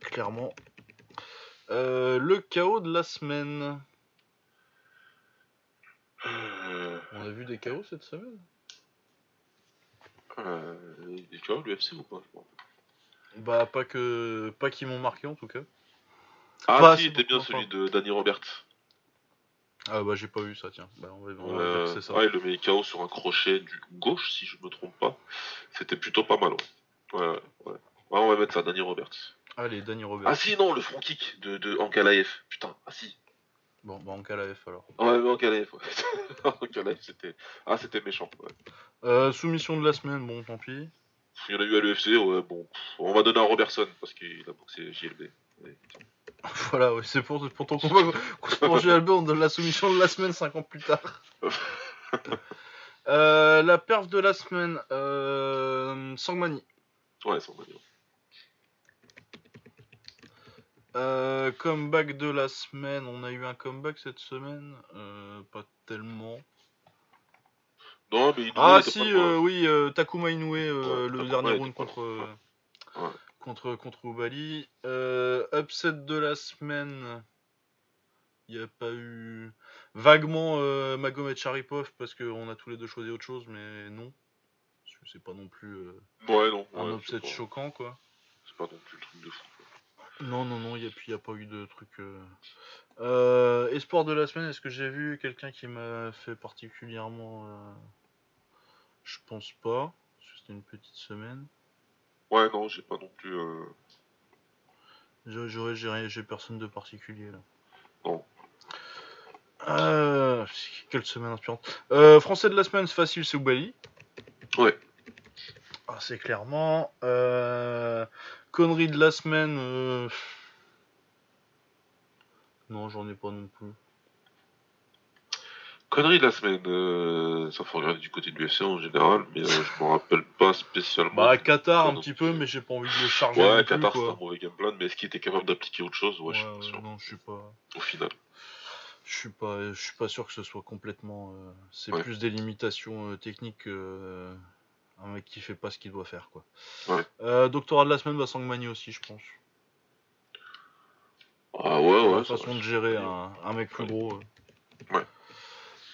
Clairement. Euh, le chaos de la semaine. Euh, On a vu des chaos cette semaine? Euh, est KO l'UFC ou pas Bah pas que pas qui m'ont marqué en tout cas. Ah Pas si, c'était bien celui de Danny Roberts. Ah bah j'ai pas vu ça tiens. Bah on va, on va dire que c'est ça. ouais, le met KO sur un crochet du gauche, si je me trompe pas. C'était plutôt pas mal. Ouais, ouais, ouais. ouais. Ouais, on va mettre ça, Danny Roberts. Allez, Danny Robert. Ah si, non, le front kick de, de Ankalaev. Putain, ah si. Bon, bah F alors. Ouais, mais Ankalaev, ouais. Ankalaev, c'était... Ah, c'était méchant, ouais. Euh, soumission de la semaine, bon tant pis. Il y en a eu à l'UFC, ouais, bon. On va donner à Robertson, parce qu'il a boxé JLB. Ouais. Voilà, ouais, c'est pour, pour ton combat contre GLB, on donne la soumission de la semaine 5 ans plus tard. Euh, la perf de la semaine, euh, Sangmani. Ouais, on va dire. Euh, comeback de la semaine, on a eu un comeback cette semaine Euh, Pas tellement. Non, mais Ah si, euh, oui, Takuma Inoue, Ouais, le Takuma dernier round contre, Ouais. contre, contre Ubali. Upset de la semaine, il n'y a pas eu... Vaguement Magomed Sharipov, parce qu'on a tous les deux choisi autre chose, mais non. C'est pas non plus Ouais, non. un upset choquant, quoi. C'est pas non plus le truc de fou. Non, non, non, il n'y a, pas eu de truc. Euh... Euh, espoir de la semaine, est-ce que j'ai vu quelqu'un qui m'a fait particulièrement. euh, Je pense pas, parce que c'était une petite semaine. Ouais, non, j'ai pas non plus... euh, J'ai- J'aurais, j'ai personne de particulier là. Non. Euh, quelle semaine inspirante. Euh, français de la semaine, c'est facile, c'est Oubali. Ouais. Ah, c'est clairement. Euh, connerie de la semaine. euh, Non, j'en ai pas non plus. Connerie de la semaine, euh, ça faut regarder du côté de l'UFC en général, mais euh, je me rappelle pas spécialement. Bah, Qatar un petit peu, mais j'ai pas envie de le charger. Ouais, Qatar c'est un mauvais game plan, mais est-ce qu'il était capable d'appliquer autre chose? Ouais, je suis pas sûr. non, je suis pas. Au final. Je suis pas, je suis pas sûr que ce soit complètement. euh, c'est Ouais. plus des limitations euh, techniques que euh, un mec qui fait pas ce qu'il doit faire, quoi. Ouais. Euh, doctorat de la semaine, bah, Sangmani aussi, je pense. Ah ouais, ouais. la façon va, de gérer un, un mec plus gros. euh. Ouais.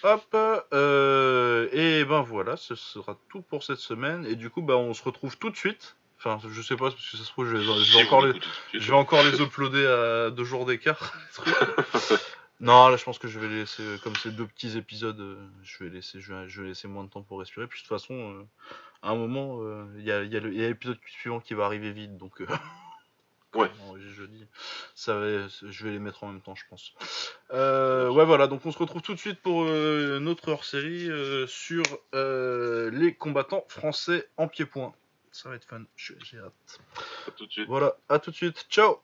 Hop, euh, et ben voilà, ce sera tout pour cette semaine. Et du coup, bah, on se retrouve tout de suite. Enfin, je sais pas, parce que ça se trouve, je vais, je vais Si vous encore les, Je vais encore les uploader à deux jours d'écart. non, là je pense que je vais laisser, euh, comme c'est deux petits épisodes, euh, je vais laisser, je vais, je vais laisser moins de temps pour respirer. Puis de toute façon, euh, à un moment, il y, a, y a l'épisode suivant qui va arriver vite, donc. euh, Ouais. jeudi, ça va, je vais les mettre en même temps, je pense. Ouais, voilà, donc on se retrouve tout de suite pour notre hors-série sur les combattants français en pied-point. Ça va être fun, j'ai j'ai hâte. À tout de suite. Voilà, à tout de suite, ciao